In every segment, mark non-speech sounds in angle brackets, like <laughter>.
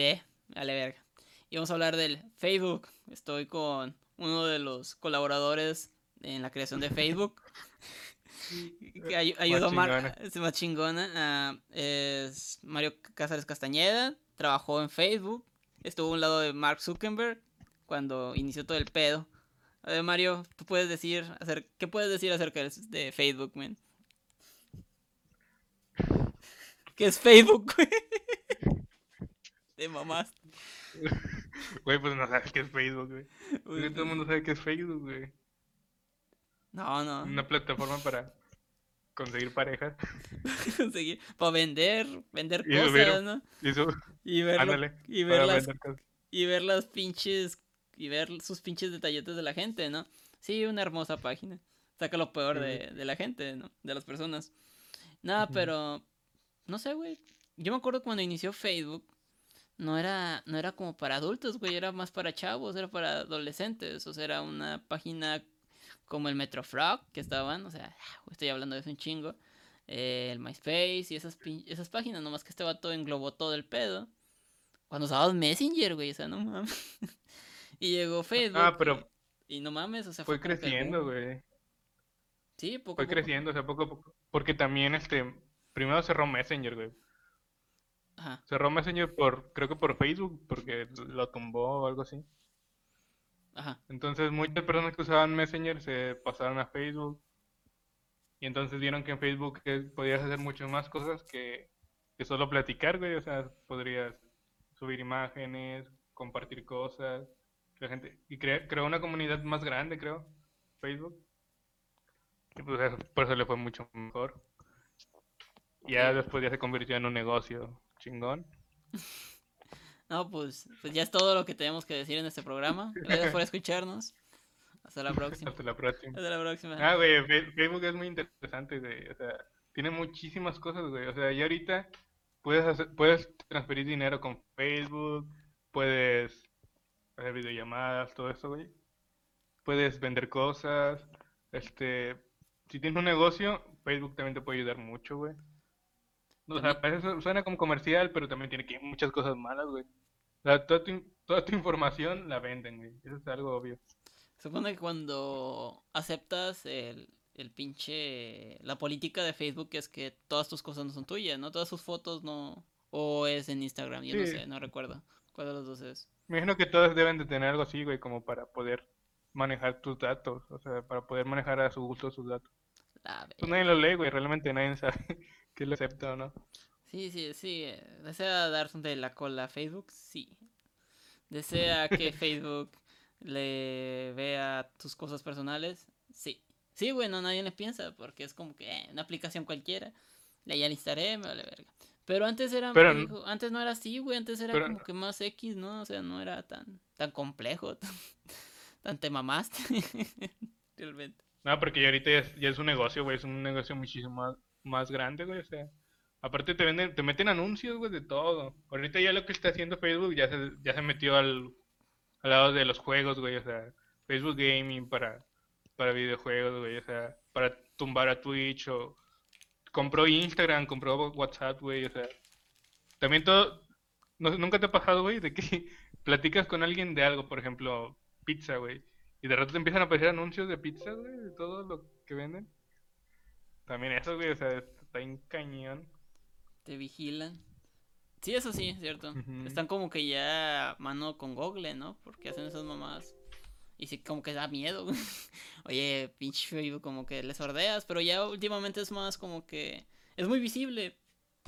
olvidé. Verga. Y vamos a hablar del Facebook. Estoy con uno de los colaboradores en la creación de Facebook. <laughs> que ayudó a Mar es más chingona. Ah, es Mario Cáceres Castañeda. Trabajó en Facebook. Estuvo a un lado de Mark Zuckerberg cuando inició todo el pedo. A ver, Mario, tú puedes decir, hacer, ¿qué puedes decir acerca de Facebook, man? ¿Qué es Facebook, güey? <laughs> De mamás. <laughs> Güey, pues no sabes qué es Facebook, güey. todo el mundo sabe qué es Facebook, güey. No, no. Una plataforma para conseguir parejas. <laughs> conseguir, para vender, vender cosas, ¿no? y ver, y ver las, y ver las pinches, y ver sus pinches detalletes de la gente, ¿no? Sí, una hermosa página. Saca lo peor de, de la gente, ¿no? De las personas. Nada, pero, no sé, güey. Yo me acuerdo cuando inició Facebook, no era, no era como para adultos, güey, era más para chavos, era para adolescentes, o sea, era una página como el Metrofrog que estaban, o sea, estoy hablando de eso un chingo, eh, el MySpace y esas, esas páginas, nomás que este vato englobó todo el pedo. Cuando usabas Messenger, güey, o sea, no mames. <laughs> y llegó Facebook. Ah, pero. Y, no mames, o sea, fue, creciendo, güey. Sí, poco Fue creciendo, o sea, poco a poco. Porque también, este. Primero cerró Messenger, güey. Ajá. Cerró Messenger por. Creo que por Facebook, porque lo tumbó o algo así. Entonces muchas personas que usaban Messenger se pasaron a Facebook y entonces vieron que en Facebook podías hacer muchas más cosas que, solo platicar, güey. O sea, podrías subir imágenes, compartir cosas. La gente, y creó una comunidad más grande, creo, Facebook. Y pues por eso le fue mucho mejor. Y ya después ya se convirtió en un negocio chingón. <laughs> No, pues, pues ya es todo lo que tenemos que decir en este programa. Gracias por <laughs> escucharnos. Hasta la próxima. Hasta la próxima. Hasta la próxima. Ah, güey, Facebook es muy interesante, güey. O sea, tiene muchísimas cosas, güey. O sea, ya ahorita puedes hacer, puedes transferir dinero con Facebook, puedes hacer videollamadas, todo eso, güey. Puedes vender cosas. Este, si tienes un negocio, Facebook también te puede ayudar mucho, güey. O sea, veces suena como comercial, pero también tiene que muchas cosas malas, güey toda, tu, toda tu información la venden, güey. Eso es algo obvio. Supone que cuando aceptas el, el pinche... La política de Facebook es que todas tus cosas no son tuyas, ¿no? Todas sus fotos no... O es en Instagram, yo no sé, no recuerdo. ¿Cuál de los dos es? Me imagino que todas deben de tener algo así, güey, como para poder manejar tus datos. O sea, para poder manejar a su gusto sus datos. pues nadie lo lee, güey. Realmente nadie sabe que lo acepta o no. Sí, sí, sí. ¿Desea dar de la cola a Facebook? Sí. ¿Desea que <laughs> Facebook le vea tus cosas personales? Sí. Sí, bueno, nadie le piensa porque es como que eh, una aplicación cualquiera. La ya listaré, me vale verga. Pero antes era antes no era así, güey, antes era como que más X, ¿no? O sea, no era tan tan complejo, <laughs> tan, tan te mamaste. <laughs> Realmente. No, porque ya ahorita ya es, un negocio, güey, es un negocio muchísimo más, más grande, güey, o sea, Aparte te venden, te meten anuncios, güey, de todo. Ahorita ya lo que está haciendo Facebook ya se, ya se metió al, al lado de los juegos, güey, o sea, Facebook Gaming para, para videojuegos, güey, o sea, para tumbar a Twitch o compró Instagram, compró WhatsApp, güey, o sea, también todo, nunca te ha pasado, güey, de que <laughs> platicas con alguien de algo, por ejemplo, pizza, güey, y de rato te empiezan a aparecer anuncios de pizza, güey, de todo lo que venden. También eso, güey, o sea, está en cañón te vigilan. Sí, eso sí, cierto. Están como que ya mano con Google, ¿no? Porque hacen esas mamadas. Y sí, como que da miedo. <laughs> Oye, pinche Facebook, como que les sordeas. Pero ya últimamente es más como que. Es muy visible.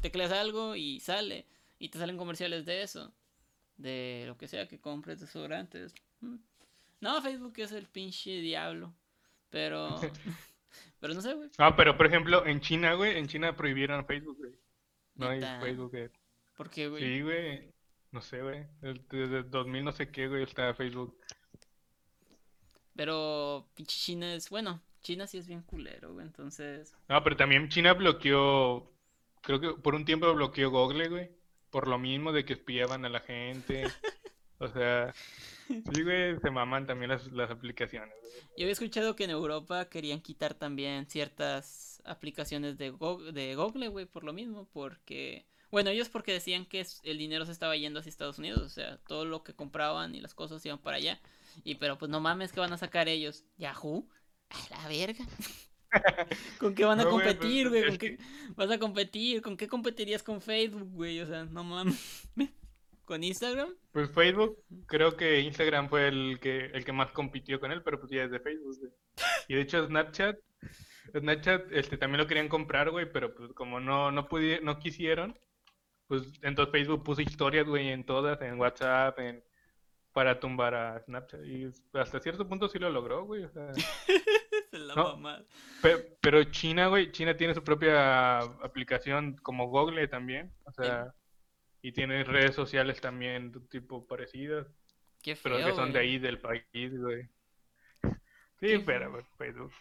Tecleas algo y sale. Y te salen comerciales de eso. De lo que sea que compres desodorantes. Mm. No, Facebook es el pinche diablo. Pero. <laughs> pero no sé, güey. Ah, pero por ejemplo, en China, güey. En China prohibieron Facebook, güey. No hay Facebook. ¿Por qué, güey? Sí, güey. No sé, güey. Desde 2000 no sé qué, güey, está Facebook. Pero pinche China es, bueno, China sí es bien culero, güey, entonces... No, pero también China bloqueó, creo que por un tiempo bloqueó Google, güey, por lo mismo de que espiaban a la gente. <laughs> o sea, sí, güey, se maman también las, las aplicaciones. Yo había escuchado que en Europa querían quitar también ciertas aplicaciones de Google, de Google, güey, por lo mismo, porque Bueno, ellos porque decían que el dinero se estaba yendo hacia Estados Unidos, o sea, todo lo que compraban y las cosas iban para allá. Y pero pues no mames que van a sacar ellos. Yahoo, a la verga. <laughs> ¿Con qué van a competir, pues, güey? ¿Con qué vas a competir? ¿Con qué competirías con Facebook, güey? O sea, no mames. ¿Con Instagram? Pues Facebook, creo que Instagram fue el que el que más compitió con él, pero pues ya es de Facebook, güey. Y de hecho Snapchat, Snapchat este también lo querían comprar, güey, pero pues como no no pudieron, no quisieron, pues entonces Facebook puso historias, güey, en todas, en WhatsApp, en para tumbar a Snapchat y hasta cierto punto sí lo logró, güey, o sea, <laughs> pero, China, güey, China tiene su propia aplicación como Google también, o sea, y tiene redes sociales también de tipo parecidas. pero que son de ahí del país, güey. Sí, pero Facebook.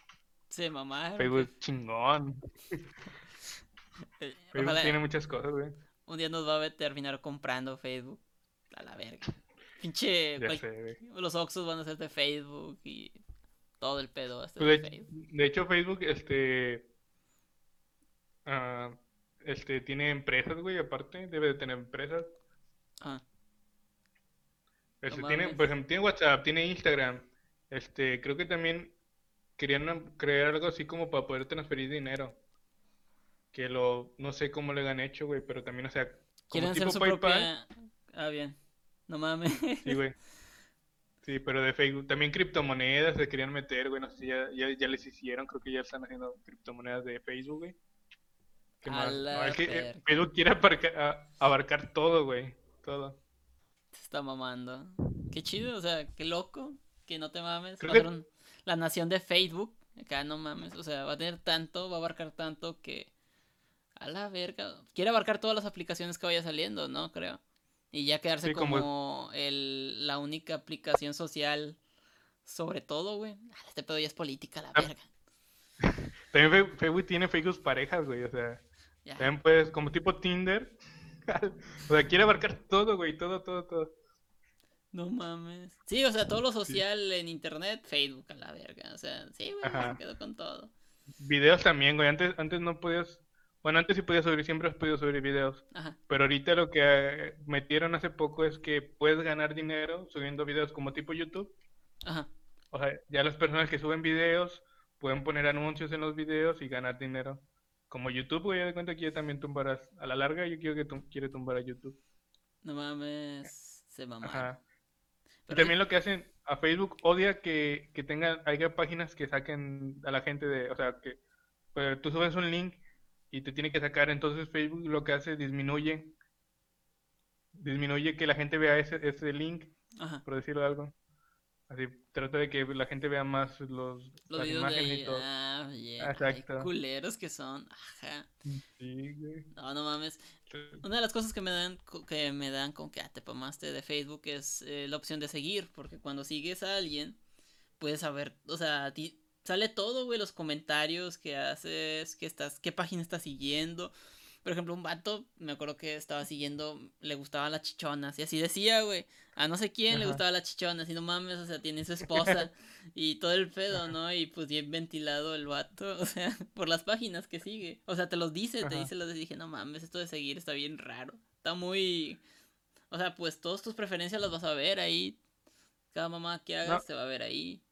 Sí, mamá. Facebook chingón. Eh, Facebook tiene muchas cosas, güey. Un día nos va a terminar comprando Facebook. A la verga. Pinche. los Oxos van a ser de Facebook y todo el pedo pues de, de, hecho, Facebook, este. Uh, este, tiene empresas, güey, aparte. Debe de tener empresas. Ah. Este, tiene, por ejemplo, tiene WhatsApp, tiene Instagram. Este, creo que también querían crear algo así como para poder transferir dinero. Que lo, no sé cómo le han hecho, güey, pero también, o sea, Quieren hacer su propia... Ah, bien. No mames. Sí, güey. Sí, pero de Facebook. También criptomonedas se querían meter, güey. No sé si ya, ya, les hicieron. Creo que ya están haciendo criptomonedas de Facebook, güey. ¿Qué más? es que eh, Facebook quiere abarcar, todo, güey. Todo. Se está mamando. Qué chido, o sea, qué loco. Que no te mames. La nación de Facebook. Acá no mames. O sea, va a tener tanto, va a abarcar tanto que. A la verga. Quiere abarcar todas las aplicaciones que vaya saliendo, ¿no? Creo. Y ya quedarse como, el, la única aplicación social sobre todo, güey. Ah, este pedo ya es política, la ah. verga. <laughs> También Facebook tiene Facebook parejas, güey, o sea. También puedes, como tipo Tinder. o sea, quiere abarcar todo, güey, todo, todo, todo. No mames. Sí, o sea, todo lo social en internet, Facebook a la verga. O sea, sí, güey, me quedo con todo. Videos también, güey. Antes, antes no podías bueno, antes sí podías subir, siempre has podido subir videos. Pero ahorita lo que eh, metieron hace poco es que puedes ganar dinero subiendo videos como tipo YouTube. Ajá. O sea, ya las personas que suben videos pueden poner anuncios en los videos y ganar dinero. Como YouTube, güey, de cuenta que ya también tumbarás. A la larga yo quiero que tú quiere tumbar a YouTube. No mames, se mama. Ajá. y también lo que hacen a Facebook odia que, que tengan, haya páginas que saquen a la gente de, o sea, que pues, tú subes un link y te tiene que sacar. Entonces Facebook lo que hace disminuye, disminuye que la gente vea ese, ese link, por decirlo algo. Así trata de que la gente vea más los, las imágenes y todo. Ah, Exacto. culeros que son. Ajá. Sí, güey. No, no mames. Una de las cosas que me dan que me dan con que ah, te pamaste de Facebook es eh, la opción de seguir, porque cuando sigues a alguien puedes saber, o sea, ti, sale todo, güey, los comentarios que haces, que estás, qué página estás siguiendo. Por ejemplo, un vato, me acuerdo que estaba siguiendo, le gustaban las chichonas, y así decía, güey, a no sé quién le gustaba las chichonas, y no mames, o sea, tiene su esposa, <laughs> y todo el pedo, ¿no? Y pues bien ventilado el vato, <laughs> o sea, por las páginas que sigue. O sea, te los dice, te dice los dije, no mames, esto de seguir está bien raro. Está muy. O sea, pues todas tus preferencias las vas a ver ahí. Cada mamá que hagas se va a ver ahí.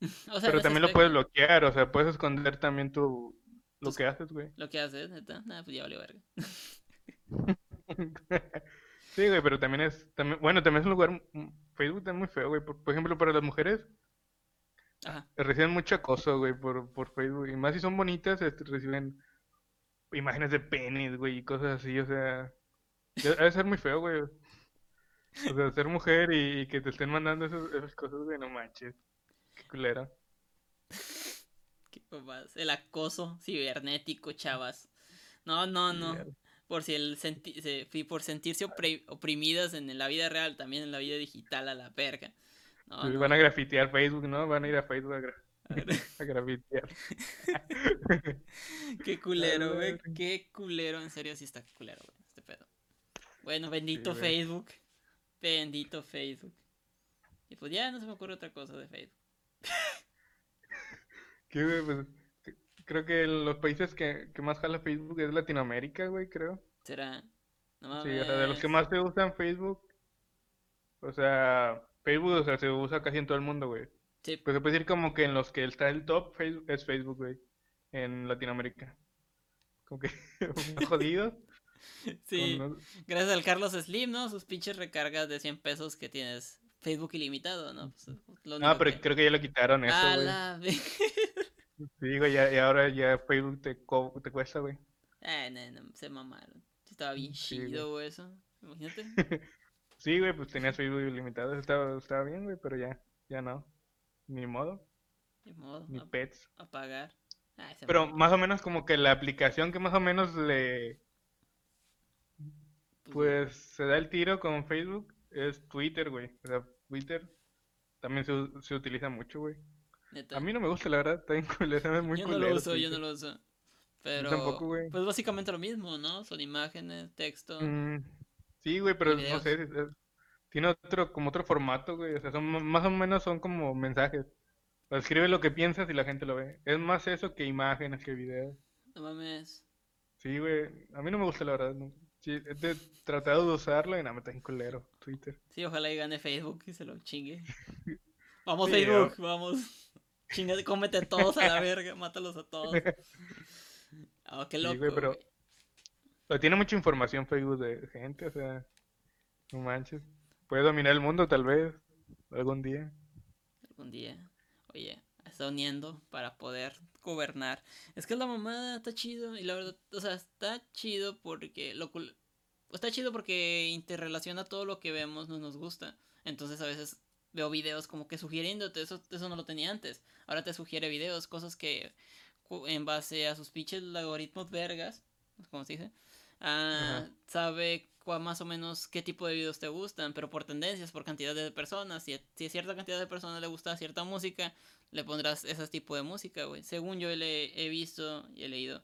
<laughs> Pero también lo puedes bloquear, o sea, puedes esconder también tu lo que haces, güey. Lo que haces, neta. Nada, pues ya valió verga. <laughs> sí, güey, pero también es, también, bueno, también es un lugar, Facebook es muy feo, güey. Por, ejemplo, para las mujeres, Ajá. reciben mucho acoso, güey, por, por Facebook. Y más si son bonitas, este, reciben imágenes de penis, güey, y cosas así, o sea, debe ser muy feo, güey. O sea, ser mujer y, que te estén mandando esas cosas, güey, no manches. Qué culero. El acoso cibernético, chavas. No, no, no. Por si el senti por sentirse oprimidas en la vida real, también en la vida digital a la verga. No, Van a grafitear Facebook, ¿no? Van a ir a Facebook a, grafitear. <laughs> Qué culero, güey. Qué culero. En serio, sí está culero, güey. Este pedo. Bueno, bendito Facebook. Bendito Facebook. Y pues ya no se me ocurre otra cosa de Facebook. <laughs> Pues, creo que los países que, más jala Facebook es Latinoamérica, güey, creo. ¿Será? No sí, o sea, de los que más se usan Facebook, o sea, Facebook, o sea, se usa casi en todo el mundo, güey. Sí. Pues se puede decir como que en los que está el top Facebook, es Facebook, güey, en Latinoamérica. Como que <laughs> jodido. <laughs> Sí, gracias al Carlos Slim, ¿no? Sus pinches recargas de 100 pesos que tienes Facebook ilimitado, ¿no? Pues, no, pero creo que ya lo quitaron eso, güey. Sí, güey, y ahora ya Facebook te, te cuesta, güey. Eh, no, no, se mamaron. Estaba bien chido, güey, eso. Imagínate. <laughs> sí, güey, pues tenías Facebook ilimitado, estaba, estaba bien, güey, pero ya, ya no. Ni modo. Ni modo. Ni pets. A pagar. pero más o menos como que la aplicación que más o menos le... Pues, pues se da el tiro con Facebook es Twitter, güey. O sea, Twitter también se, se utiliza mucho, güey. A mí no me gusta, la verdad. Está bien culero, es muy Yo no lo uso, yo no lo uso. Pero, tampoco, güey. Pues básicamente lo mismo, ¿no? Son imágenes, texto. Mm, sí, güey, pero no sé. tiene otro, como otro formato, güey. O sea, son más o menos son como mensajes. escribe lo que piensas y la gente lo ve. Es más eso que imágenes, que videos. No mames. Sí, güey. A mí no me gusta, la verdad. No. Sí, he tratado de usarlo y nada, me está en culero, Twitter. Sí, ojalá y gane Facebook y se lo chingue. <laughs> Vamos, Facebook, vamos. Chinga, cómete todos a la verga, mátalos a todos. Oh, <laughs> qué loco. Sí, pero, tiene mucha información Facebook de gente, o sea, no manches. Puede dominar el mundo tal vez, algún día. Algún día. Oye, está uniendo para poder gobernar. Es que la mamada está chido y la verdad, o sea, está chido porque lo está chido porque interrelaciona todo lo que vemos, no nos gusta. Entonces a veces veo videos como que sugiriéndote, eso, eso no lo tenía antes. Ahora te sugiere videos, cosas que en base a sus pinches algoritmos vergas, como se dice, ah, sabe más o menos qué tipo de videos te gustan, pero por tendencias, por cantidad de personas. Si, si a cierta cantidad de personas le gusta cierta música, le pondrás ese tipo de música, güey. Según yo le he visto y he leído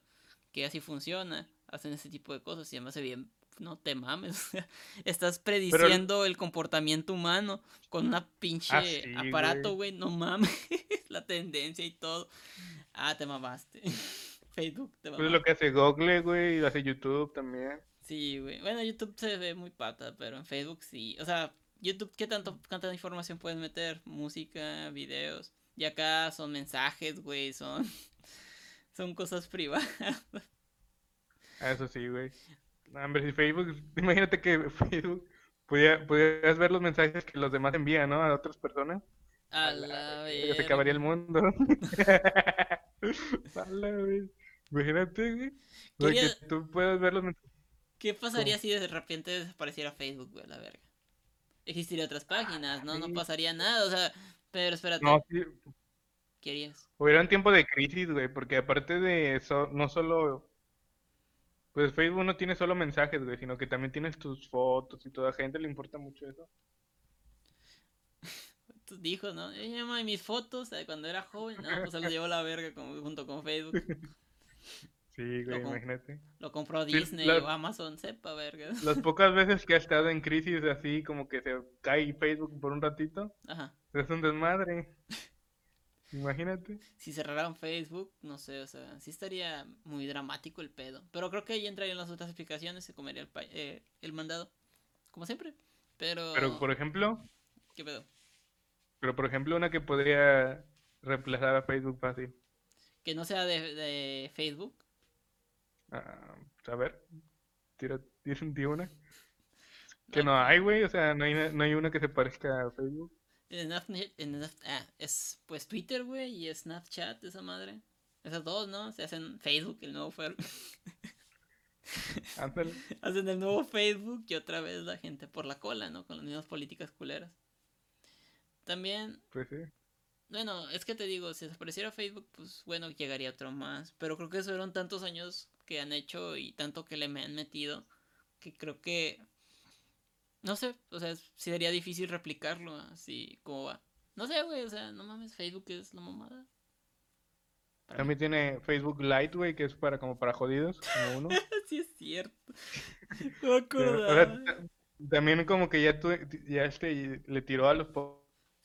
que así funciona, hacen ese tipo de cosas y además se bien no te mames. <laughs> Estás prediciendo el comportamiento humano con una pinche ah, aparato, güey. No mames. <laughs> La tendencia y todo. Ah, te mamaste. <laughs> Facebook te mamaste. Pues lo que hace Google, güey, y lo hace YouTube también. Sí, güey. Bueno, YouTube se ve muy pata, pero en Facebook sí. O sea, YouTube, ¿qué tanto, tanta información puedes meter? Música, videos. Y acá son mensajes, güey, son... <laughs> son cosas privadas. Ah, eso sí, güey. Hombre, si Facebook, <laughs> imagínate que <laughs> Facebook pudieras ver los mensajes que los demás envían, ¿no? A otras personas. A la vez. Se acabaría el mundo. a la vez. Imagínate, güey. Que tú puedas ver los mensajes. ¿Qué pasaría si de repente desapareciera Facebook, güey, la verga? Existiría otras páginas, ¿no? No pasaría nada, o sea, pero espérate. No, sí. ¿Qué harías? Hubiera un tiempo de crisis, güey, porque aparte de eso, no solo pues Facebook no tiene solo mensajes, güey, sino que también tienes tus fotos y toda gente le importa mucho eso. <laughs> Tú dijo, ¿no? Yo llama mis fotos de cuando era joven, no, pues se lo llevó la verga junto con Facebook. <laughs> Sí, güey, imagínate. Lo compró Disney o Amazon, sepa, verga. Las <laughs> pocas veces que ha estado en crisis así, como que se cae Facebook por un ratito, Ajá. es un desmadre. Imagínate. Si cerraran Facebook, no sé, o sea, sí estaría muy dramático el pedo. Pero creo que ahí entrarían las otras explicaciones, se comería el, eh, el mandado, como siempre. Pero... Pero, por ejemplo... ¿Qué pedo? Pero, por ejemplo, una que podría reemplazar a Facebook fácil. Que no sea de, Facebook. Ah, a ver, tira, una. <laughs> Que no hay, güey, o sea, no hay, no hay una que se parezca a Facebook. En ah, es pues Twitter, güey, y Snapchat, esa madre. Esas dos, ¿no? Se hacen Facebook, el nuevo Facebook. <laughs> hacen el nuevo Facebook y otra vez la gente por la cola, ¿no? Con las mismas políticas culeras. También. Pues sí. Bueno, es que te digo, si desapareciera Facebook, pues bueno, llegaría otro más. Pero creo que eso fueron tantos años que han hecho y tanto que le han metido que creo que no sé, o sea, sí sería difícil replicarlo así como va. No sé, güey, o sea, no mames, Facebook es la mamada. También tiene Facebook Lite, güey, que es para como para jodidos, como uno. <laughs> sí es cierto. <laughs> No también como que ya tu, ya este le tiró a los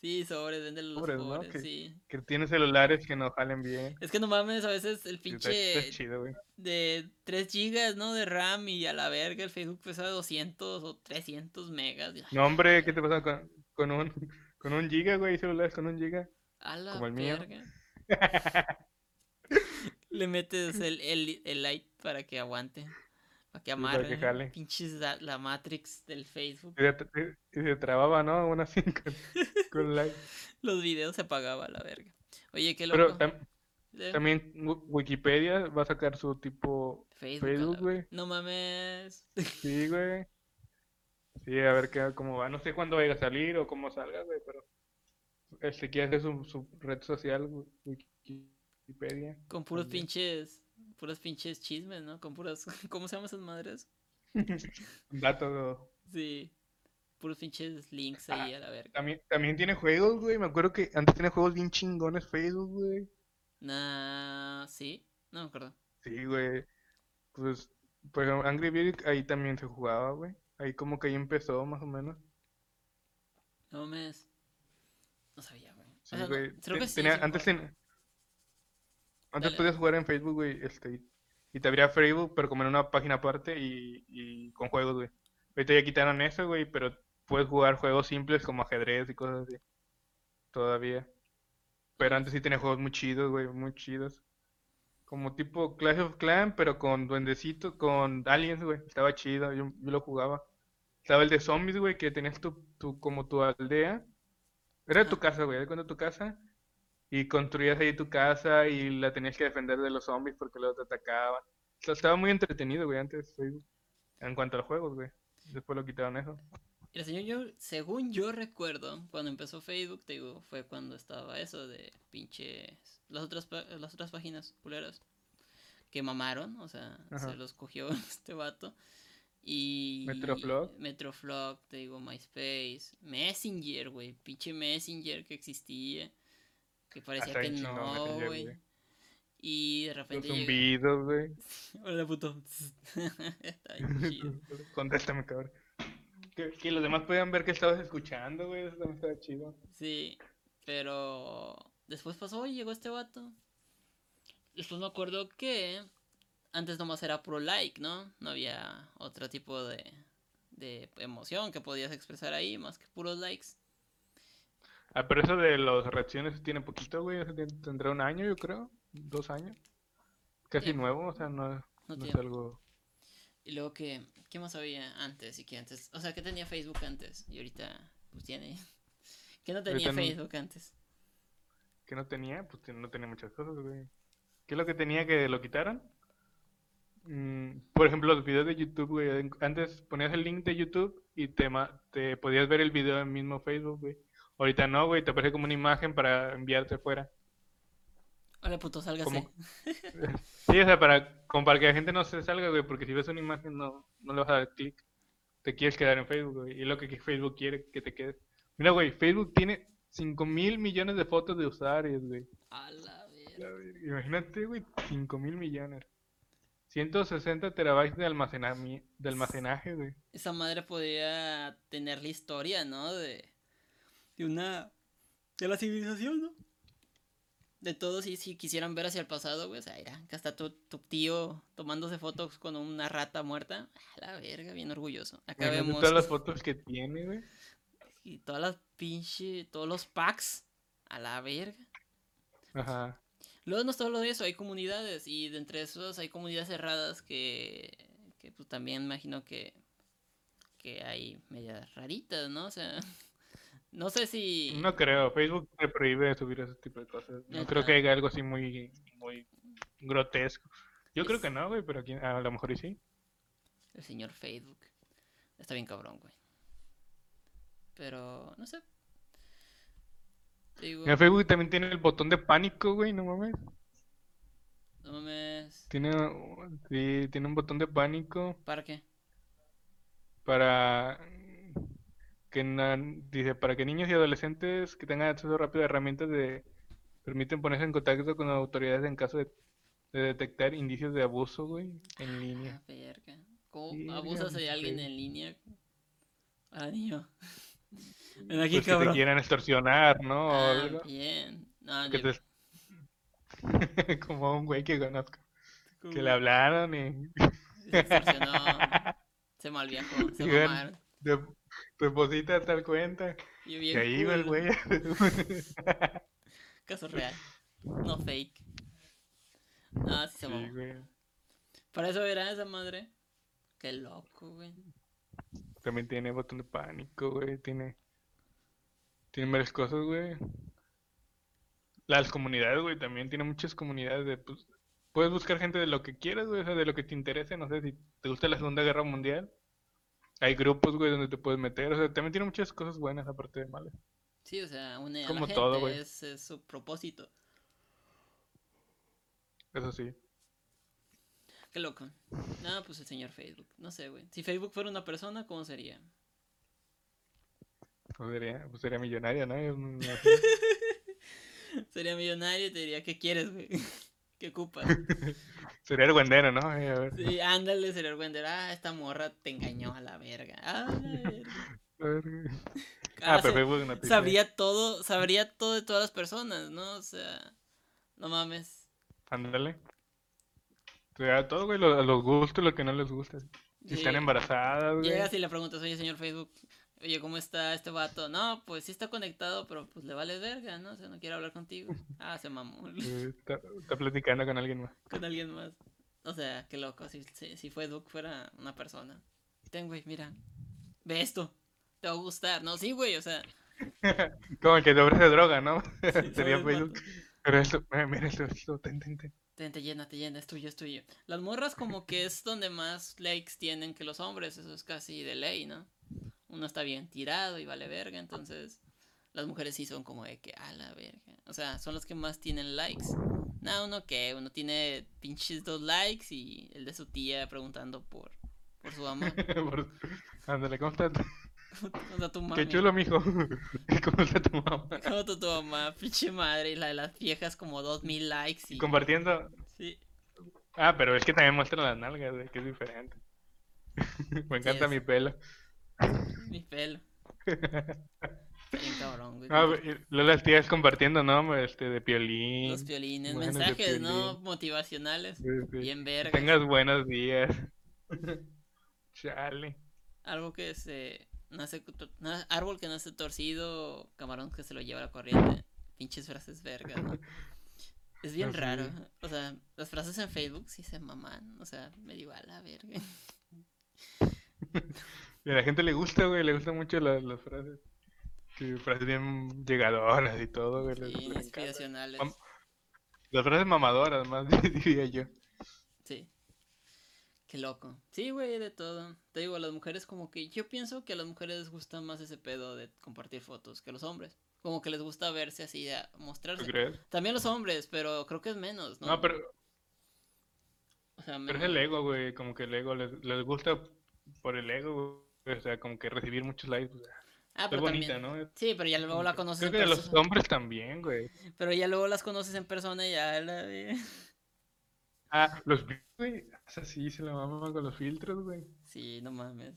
Sí, sobres, vende los sobres, que, sí. Que tiene celulares que no jalen bien. Es que no mames, a veces el pinche... chido, de 3 gigas, ¿no? De RAM y a la verga el Facebook pesa 200 o 300 megas. No, hombre, ¿qué te pasa con, con un, <laughs> con un giga, güey? Celulares con un giga. A la Como el verga. mío. <laughs> Le metes el, el, el light para que aguante. Para que amarre. pinches la, Matrix del Facebook. Y se, trababa, ¿no? Una así con, <laughs> light. Los videos se apagaba la verga. Oye, qué loco. Pero también Wikipedia va a sacar su tipo Facebook, güey. No mames. Sí, <laughs> güey. Sí, a ver qué, cómo va. No sé cuándo vaya a salir o cómo salga, güey, pero este quiere hacer su, su red social, Wikipedia. Con puros pinches, puros pinches chismes, ¿no? Con puras, <laughs> ¿cómo se llaman esas madres? <laughs> Datos. Sí. Puros pinches links ahí ah, a la verga. También, también tiene juegos, güey. Me acuerdo que antes tenía juegos bien chingones Facebook, güey. Nah, sí. No me acuerdo. Sí, güey. Pues, por ejemplo, Angry Birds ahí también se jugaba, güey. Ahí como que ahí empezó, más o menos. No me... No sabía, güey. Sí, güey. creo que sí, antes antes podías jugar en Facebook, güey, este, y te abría Facebook, pero como en una página aparte y, y con juegos, güey. Ahorita ya quitaron eso, güey, pero puedes jugar juegos simples como ajedrez y cosas así. Todavía. Pero antes sí tenía juegos muy chidos, güey, muy chidos. Como tipo Clash of Clans, pero con duendecitos, con aliens, güey. Estaba chido, yo, yo, lo jugaba. Estaba el de zombies, güey, que tenías tu, tu, como tu aldea. Era tu casa, güey, cuando tu casa. Y construías ahí tu casa y la tenías que defender de los zombies porque luego te atacaban. O sea, estaba muy entretenido, güey, antes. En cuanto a juegos, güey. Después lo quitaron eso. el señor, yo, según yo recuerdo, cuando empezó Facebook, te digo, fue cuando estaba eso de pinches. Las otras, las otras páginas culeras que mamaron, o sea, se los cogió <laughs> este vato. Y. Metroflog. Metroflog, te digo, MySpace. Messenger, güey. Pinche Messenger que existía. Que parecía que no, güey. Y de repente. Los zumbidos, güey. <laughs> Hola, puto. <laughs> Está chido. <laughs> Contéstame, cabrón. Que, que, los demás puedan ver que estabas escuchando, güey. Eso también estaba chido. Sí, pero. Después pasó y llegó este vato. Después me acuerdo que antes nomás era pro like, ¿no? No había otro tipo de, de emoción que podías expresar ahí más que puros likes. Ah, pero eso de las reacciones tiene poquito, güey. Tendrá un año, yo creo. Dos años. Casi nuevo, o sea, no, no, es algo. Y luego, ¿qué, ¿qué más había antes? y qué antes? O sea, ¿qué tenía Facebook antes? Y ahorita, pues tiene. <laughs> ¿Qué no tenía Facebook antes? ¿Qué no tenía? Pues no tenía muchas cosas, güey. ¿Qué es lo que tenía que lo quitaran? Mm, por ejemplo, los videos de YouTube, güey. Antes ponías el link de YouTube y te, te podías ver el video en mismo Facebook, güey. Ahorita no, güey. Te aparece como una imagen para enviarte fuera. Hola, puto, sálgase. <laughs> sí, o sea, para, como para que la gente no se salga, güey. Porque si ves una imagen no, no le vas a dar clic. Te quieres quedar en Facebook, güey. Y es lo que Facebook quiere que te quedes. Mira, güey, Facebook tiene 5 mil millones de fotos de usuarios, güey. A la Imagínate, güey, 5 mil millones. 160 terabytes de, almacenamiento, de almacenaje, güey. Esa madre podría tener la historia, ¿no? De, de una... De la civilización, ¿no? De todos, y si quisieran ver hacia el pasado, güey. O sea, era que hasta tu, tu tío tomándose fotos con una rata muerta. A la verga, bien orgulloso. Acá vemos... Todas las fotos que tiene, güey. Y todas las pinches... Todos los packs. A la verga. Ajá. Luego no es solo eso, hay comunidades y de entre esos hay comunidades cerradas que, que pues también imagino que, que hay medias raritas, ¿no? O sea, no sé si... No creo, Facebook te prohíbe subir ese tipo de cosas. No creo que haya algo así muy, muy grotesco. Yo creo que no, güey, pero aquí, a lo mejor y sí. El señor Facebook. Está bien cabrón, güey. Pero, no sé, en Facebook también tiene el botón de pánico, güey, no mames. No mames. Tiene, sí, tiene un botón de pánico. ¿Para qué? Para que dice para que niños y adolescentes que tengan acceso rápido a herramientas de permiten ponerse en contacto con autoridades en caso de, detectar indicios de abuso, güey, en línea. ¿Cómo abusas de alguien en línea? Ah, niño. <laughs> pues que te quieran extorsionar, ¿no? Ah, bien. No, que te... <laughs> Como un güey que conozco. Que le hablaron y... Se extorsionó. se malviajó, se <laughs> mamaron. Esposita tal cuenta. Y, ahí iba el güey. <laughs> Caso real. No fake. No, sí se sí, Para eso verá esa madre. Qué loco, güey. También tiene botón de pánico, güey. Tiene. Tiene varias cosas, güey. Las comunidades, güey, también tiene muchas comunidades de. Pues, puedes buscar gente de lo que quieras, güey, o sea, de lo que te interese. No sé si te gusta la Segunda Guerra Mundial. Hay grupos, güey, donde te puedes meter. O sea, también tiene muchas cosas buenas aparte de malas. Sí, o sea, une a Como la gente, todo, güey. Es, es su propósito. Eso sí. Qué loco. No, pues el señor Facebook. No sé, güey. Si Facebook fuera una persona, ¿cómo sería? ¿Cómo sería? Pues sería millonario, ¿no? <laughs> sería millonario y te diría, ¿qué quieres, güey? ¿Qué ocupas? <laughs> sería el guendero, ¿no? A ver. Sí, ándale, sería el guendero. Ah, esta morra te engañó a la verga. <laughs> Ah, la verga. Ah, pero Facebook no Sabría todo, sabría todo de todas las personas, ¿no? O sea, no mames. Ándale. Te todo, güey, a los gustos, lo que no les gusta. Si están embarazadas, güey. Llegas y le preguntas, oye, señor Facebook, oye, ¿cómo está este vato? No, pues sí está conectado, pero pues le vale verga, ¿no? O sea, no quiere hablar contigo. Ah, se mamó. <laughs> Está, está, platicando con alguien más. Con alguien más. O sea, qué loco, si, si, si Facebook fuera una persona. Ten, güey, mira, ve esto, te va a gustar, ¿no? Sí, güey, o sea. <laughs> Como el que te ofrece droga, ¿no? <laughs> Sería Facebook. Pero esto, mira esto, esto, ten, ten, ten. Te, llena, te llena, es tuyo, es tuyo. Las morras como que es donde más likes tienen que los hombres, eso es casi de ley, ¿no? Uno está bien tirado y vale verga, entonces las mujeres sí son como de que, a la verga. O sea, son los que más tienen likes. No, uno que, uno tiene pinches dos likes y el de su tía preguntando por, por su mamá. <laughs> Ándale, ¿cómo estás? ¿Cómo está tu <laughs> mamá? Qué chulo, mijo. <laughs> ¿Cómo está tu mamá? ¿Cómo está tu mamá? Pinche madre. Y la de las viejas como dos mil likes. Y... Compartiendo. Sí. Ah, pero es que también muestra las nalgas, güey, que es diferente. Me encanta mi pelo. <laughs> Mi pelo. <laughs> Bien cabrón, güey. Ah, luego las tías compartiendo, ¿no? Este, de piolín. Los piolines, mensajes, ¿no? Motivacionales. Bien verga. Tengas buenos días. <laughs> Chale. Algo que se nace, árbol que nace torcido, camarón que se lo lleva a la corriente. Pinches frases vergas, ¿no? Es bien raro. O sea, las frases en Facebook sí se maman. O sea, me digo a la verga. Y a la gente le gusta, güey, le gustan mucho las, las frases. Frases bien llegadoras y todo, güey. Sí, inspiracionales. Las frases mamadoras, más <laughs> diría yo. Sí. Qué loco. Sí, güey, de todo. Te digo, a las mujeres como que yo pienso que a las mujeres les gusta más ese pedo de compartir fotos que a los hombres. Como que les gusta verse así, a mostrarse. crees? También los hombres, pero creo que es menos, ¿no? No, pero... O sea, Pero es el ego, güey, como que el ego les, les gusta por el ego, güey. O sea, como que recibir muchos likes. Ah, pero bonita, ¿no? Sí, pero ya luego la conoces Creo que de los hombres también, güey. Pero ya luego las conoces en persona y ya la... Ah, los güey. Es así, se la mama con los filtros, güey. Sí, no mames.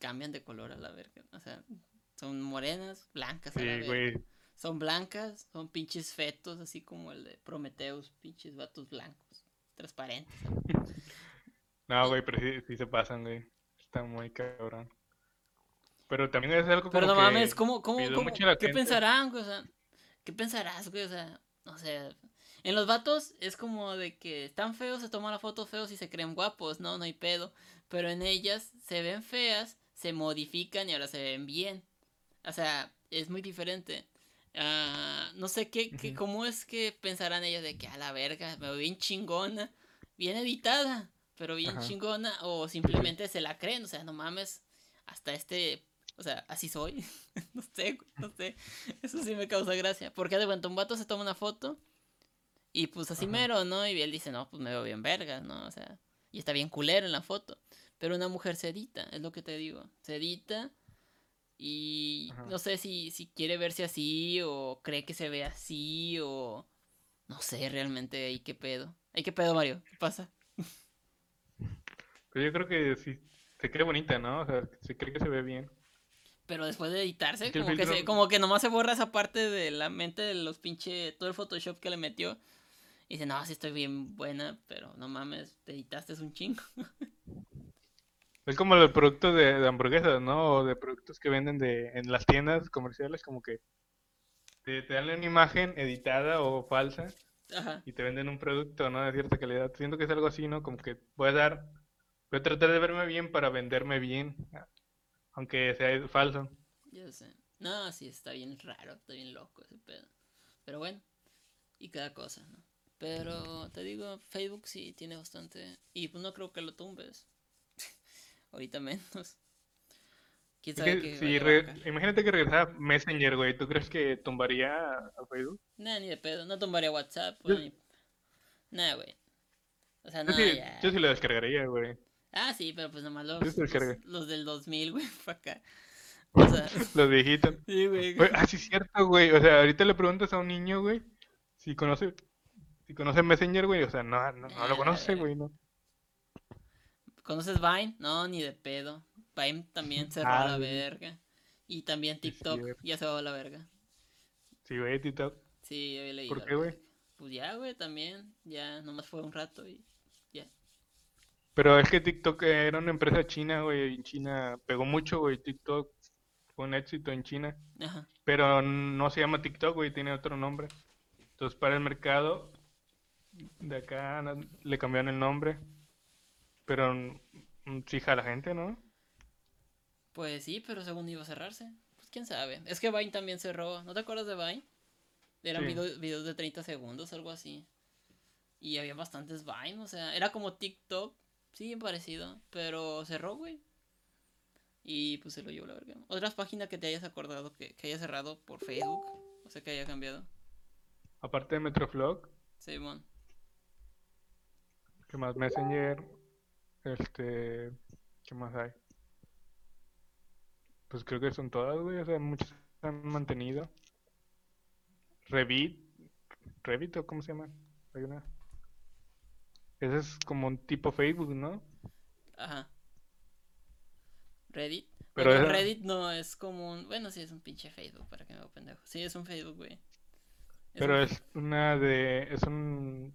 Cambian de color a la verga. O sea, son morenas, blancas a sí, la Güey. Son blancas, son pinches fetos, así como el de Prometheus, pinches vatos blancos, transparentes. <laughs> no, güey, pero sí, sí se pasan, güey. Está muy cabrón. Pero también es algo como Pero no mames, ¿cómo, cómo, cómo qué pensarán, güey? O sea, ¿qué pensarás, güey? O sea, no sé, en los vatos es como de que están feos, se toman la foto feos y se creen guapos, no, no hay pedo. Pero en ellas se ven feas, se modifican y ahora se ven bien. O sea, es muy diferente. Ah, no sé qué, qué, cómo es que pensarán ellas de que a la verga, me veo bien chingona, bien editada, pero bien chingona, o simplemente se la creen, o sea, no mames, hasta este, o sea, así soy, <laughs> no sé, no sé, eso sí me causa gracia, porque de cuando un vato se toma una foto y pues así mero, ¿no? Y él dice, no, pues me veo bien verga, ¿no? O sea, y está bien culero en la foto. Pero una mujer se edita, es lo que te digo. Se edita y no sé si, si quiere verse así o cree que se ve así o... No sé realmente ahí qué pedo. Ahí qué pedo, Mario. ¿Qué pasa? Pues yo creo que sí, se cree bonita, ¿no? O sea, se cree que se ve bien. Pero después de editarse, como, que se, como que nomás se borra esa parte de la mente de los pinche. Todo el Photoshop que le metió. Y dice, no, sí estoy bien buena, pero no mames, te editaste es un chingo. Es como los productos de, hamburguesas, ¿no? O de productos que venden de, en las tiendas comerciales, como que te, te dan una imagen editada o falsa y te venden un producto, ¿no? De cierta calidad. Siento que es algo así, ¿no? Como que voy a dar, voy a tratar de verme bien para venderme bien, aunque sea falso. Yo sé. No, sí, está bien raro, está bien loco ese pedo. Pero bueno, y cada cosa, ¿no? Pero te digo, Facebook sí tiene bastante. Y pues no creo que lo tumbes. <laughs> Ahorita menos. ¿Quién sabe Imagínate que regresara Messenger, güey. ¿Tú crees que tumbaría a Facebook? Nah, ni de pedo. No tumbaría WhatsApp, güey. Nah, güey. O sea, no, yo, sí, yo sí lo descargaría, güey. Ah, sí, pero pues nomás los, los, del 2000, güey, <laughs> para acá. O sea... <laughs> los viejitos. <laughs> Sí, güey. Ah, sí, es cierto, güey. O sea, ahorita le preguntas a un niño, güey, si conoce si conoces Messenger, güey, o sea, no, no, lo conoce, güey, no. ¿Conoces Vine? No, ni de pedo. Vine también se va a la verga. Y también TikTok ya se va a la verga. Sí, güey, TikTok. Sí, había leído. ¿Por qué, güey? Pues ya, güey, también. Ya, nomás fue un rato y. Pero es que TikTok era una empresa china, güey. En China pegó mucho, güey. TikTok fue un éxito en China. Ajá. Pero no se llama TikTok, güey, tiene otro nombre. Entonces, para el mercado, de acá le cambiaron el nombre. Pero sí la gente, ¿no? Pues sí, pero según iba a cerrarse. Pues quién sabe. Es que Vine también cerró. ¿No te acuerdas de Vine? Eran videos de 30 segundos, algo así. Y había bastantes Vine, o sea, era como TikTok. Sí, parecido. Pero cerró, güey. Y pues se lo llevó la verga. Otras páginas que te hayas acordado que, que haya cerrado por Facebook. O sea, que haya cambiado. Aparte de Metroflog. Sí, bueno. ¿Qué más? Messenger. Este. ¿Qué más hay? Pues creo que son todas, güey. O sea, muchas han mantenido. Revit. Revit o cómo se llama? Hay una. Ese es como un tipo Facebook, ¿no? Ajá. Reddit. Pero Reddit no es como un. Bueno, sí, es un pinche Facebook, para que me haga pendejo. Sí, es un Facebook, güey. Pero es una de. Es un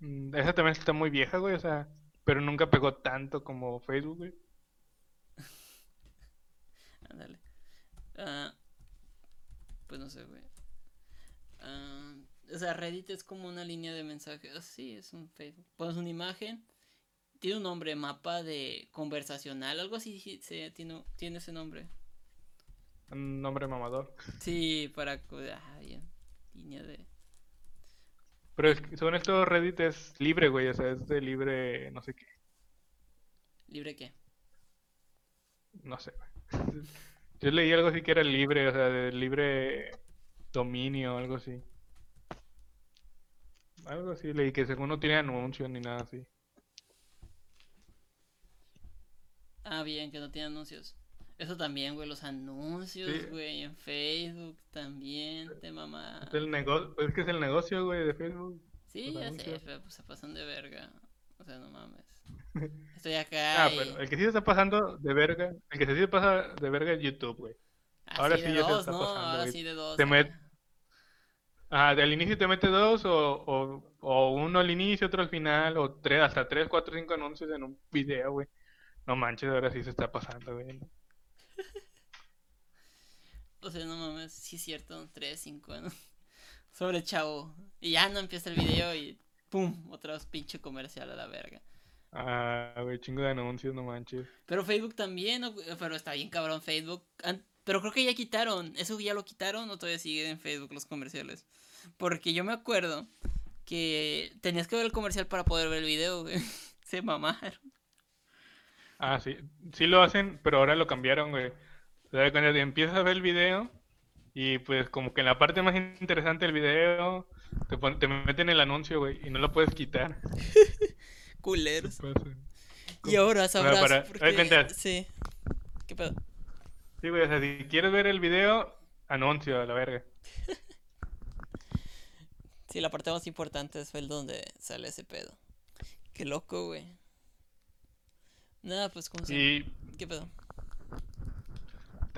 Mm, esa también está muy vieja, güey, o sea, pero nunca pegó tanto como Facebook, güey. <laughs> Ándale. Ah, pues no sé, güey. Ah, o sea, Reddit es como una línea de mensajes. Sí, es un Facebook. Pones una imagen. Tiene un nombre, mapa de conversacional, algo así se, tiene, tiene ese nombre. Un nombre mamador. Sí, para... Ah, bien. Línea de... Pero es que, según esto, Reddit es libre, güey. O sea, es de libre, no sé qué. ¿Libre qué? No sé, güey. <laughs> Yo leí algo así que era libre, o sea, de libre dominio, algo así. Algo así leí que según no tiene anuncios ni nada así. Ah, bien, que no tiene anuncios. Eso también, güey, los anuncios, güey, en Facebook también, de mamá. Es, el negocio, es que es el negocio, güey, de Facebook. Sí, ya sé, pero pues se pasan de verga. O sea, no mames. <laughs> Estoy acá. Ah, pero el que sí se está pasando de verga, el que sí se pasa de verga es YouTube, güey. Ahora sí, ya se está ¿no? pasando. Ahora sí de dos. Te met... Ajá, al inicio te mete dos o, o, o, uno al inicio, otro al final, o tres, hasta tres, cuatro, cinco anuncios en un video, güey. No manches, ahora sí se está pasando, güey. <laughs> o sea, no mames, sí es cierto, 3, 5 años. Sobre chavo. Y ya no empieza el video y ¡pum! Otra vez pinche comercial a la verga. Ah, güey, chingo de anuncios, no manches. Pero Facebook también, pero está bien cabrón Facebook. Pero creo que ya quitaron. ¿Eso ya lo quitaron o todavía sigue en Facebook los comerciales? Porque yo me acuerdo que tenías que ver el comercial para poder ver el video, güey. <laughs> Se mamaron. Ah, sí. Sí lo hacen, pero ahora lo cambiaron, güey. O sea, cuando empiezas a ver el video y pues como que en la parte más interesante del video te, te meten el anuncio, güey, y no lo puedes quitar. <laughs> Culeros. Y ahora sabrás para, porque... Sí. ¿Qué pedo? Sí, güey, o sea, si quieres ver el video, anuncio a la verga. <laughs> sí, la parte más importante es el donde sale ese pedo. Qué loco, güey. Nada, pues como y... ¿Qué pedo?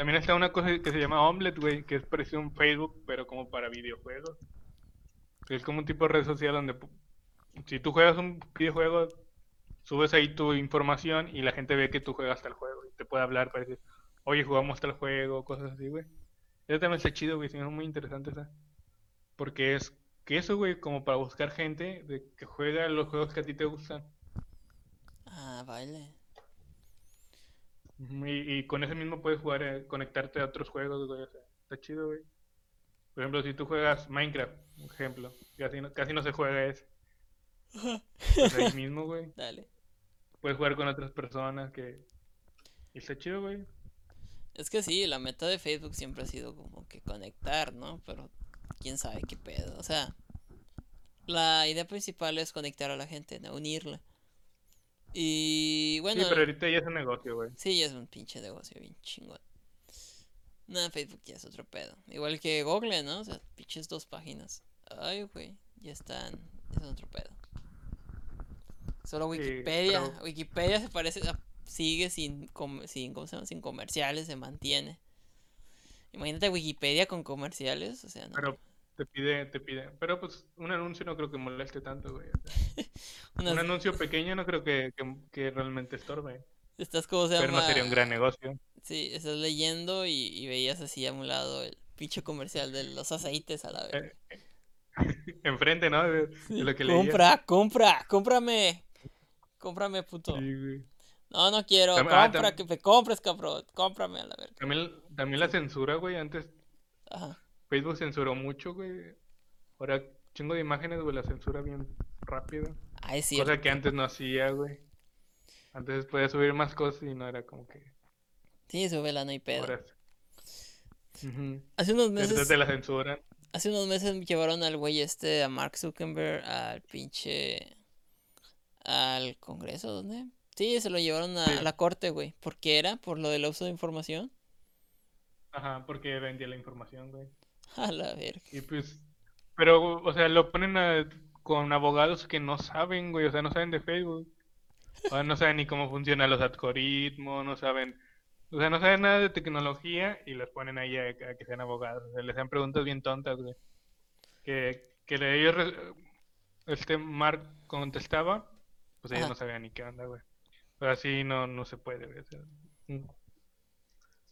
también está una cosa que se llama Omelette, güey, que es parecido a un Facebook, pero como para videojuegos. Es como un tipo de red social donde si tú juegas un videojuego, subes ahí tu información y la gente ve que tú juegas tal juego y te puede hablar para decir, oye, jugamos tal juego, cosas así, güey. Eso también está chido, güey, es muy interesante esa. Porque es que eso, güey, como para buscar gente de que juega los juegos que a ti te gustan. Ah, vale. Y, con ese mismo puedes jugar, eh, conectarte a otros juegos, güey. está chido, güey. Por ejemplo, si tú juegas Minecraft, un ejemplo, casi no, casi no se juega ese. <laughs> Pues ahí mismo, güey. Dale. Puedes jugar con otras personas que... Y está chido, güey. Es que sí, la meta de Facebook siempre ha sido como que conectar, ¿no? Pero quién sabe qué pedo. O sea, la idea principal es conectar a la gente, ¿no? Unirla. Y bueno. Sí, pero ahorita ya es un negocio, güey. Sí, ya es un pinche negocio bien chingón. No, Facebook ya es otro pedo. Igual que Google, ¿no? O sea, pinches dos páginas. Ay, güey, ya están. Es otro pedo. Solo Wikipedia. Wikipedia se parece. Sigue sin, sin, ¿cómo se llama? sin comerciales, se mantiene. Imagínate Wikipedia con comerciales, o sea, no. Pero te pide, te pide. Pero pues un anuncio no creo que moleste tanto, güey. <laughs> un anuncio <laughs> pequeño no creo que, que, realmente estorbe. Estás como se Pero no sería un gran negocio. Sí, estás leyendo y, veías así a un lado el pinche comercial de los aceites a la vez. Eh, <laughs> enfrente, ¿no? De, lo que compra, compra, cómprame. Cómprame, puto. No, no quiero. Ah, compra, que me compres, cabrón. Cómprame a la verga. También, también la censura, güey. Antes Facebook censuró mucho, güey. Ahora chingo de imágenes, güey. La censura bien rápido. Ah, es Cosa que antes no hacía, güey. Antes podía subir más cosas y no era como que. Sí, la no hay pedo. Hace unos meses. de la censura. Hace unos meses llevaron al güey este, a Mark Zuckerberg, al pinche. al Congreso, ¿dónde? Sí, se lo llevaron a, la corte, güey. ¿Por qué era? ¿Por lo del uso de información? Ajá, porque vendía la información, güey. <laughs> A la verga. Y pues. Pero, o sea, lo ponen con abogados que no saben, güey. O sea, no saben de Facebook. O sea, no saben ni cómo funcionan los algoritmos, no saben o sea, no saben nada de tecnología y los ponen ahí a, que sean abogados. O sea, les hacen preguntas bien tontas, güey. Que, que ellos, este Mark contestaba, pues ellos no sabían ni qué onda, güey. Pero así no, no se puede, güey. Mm.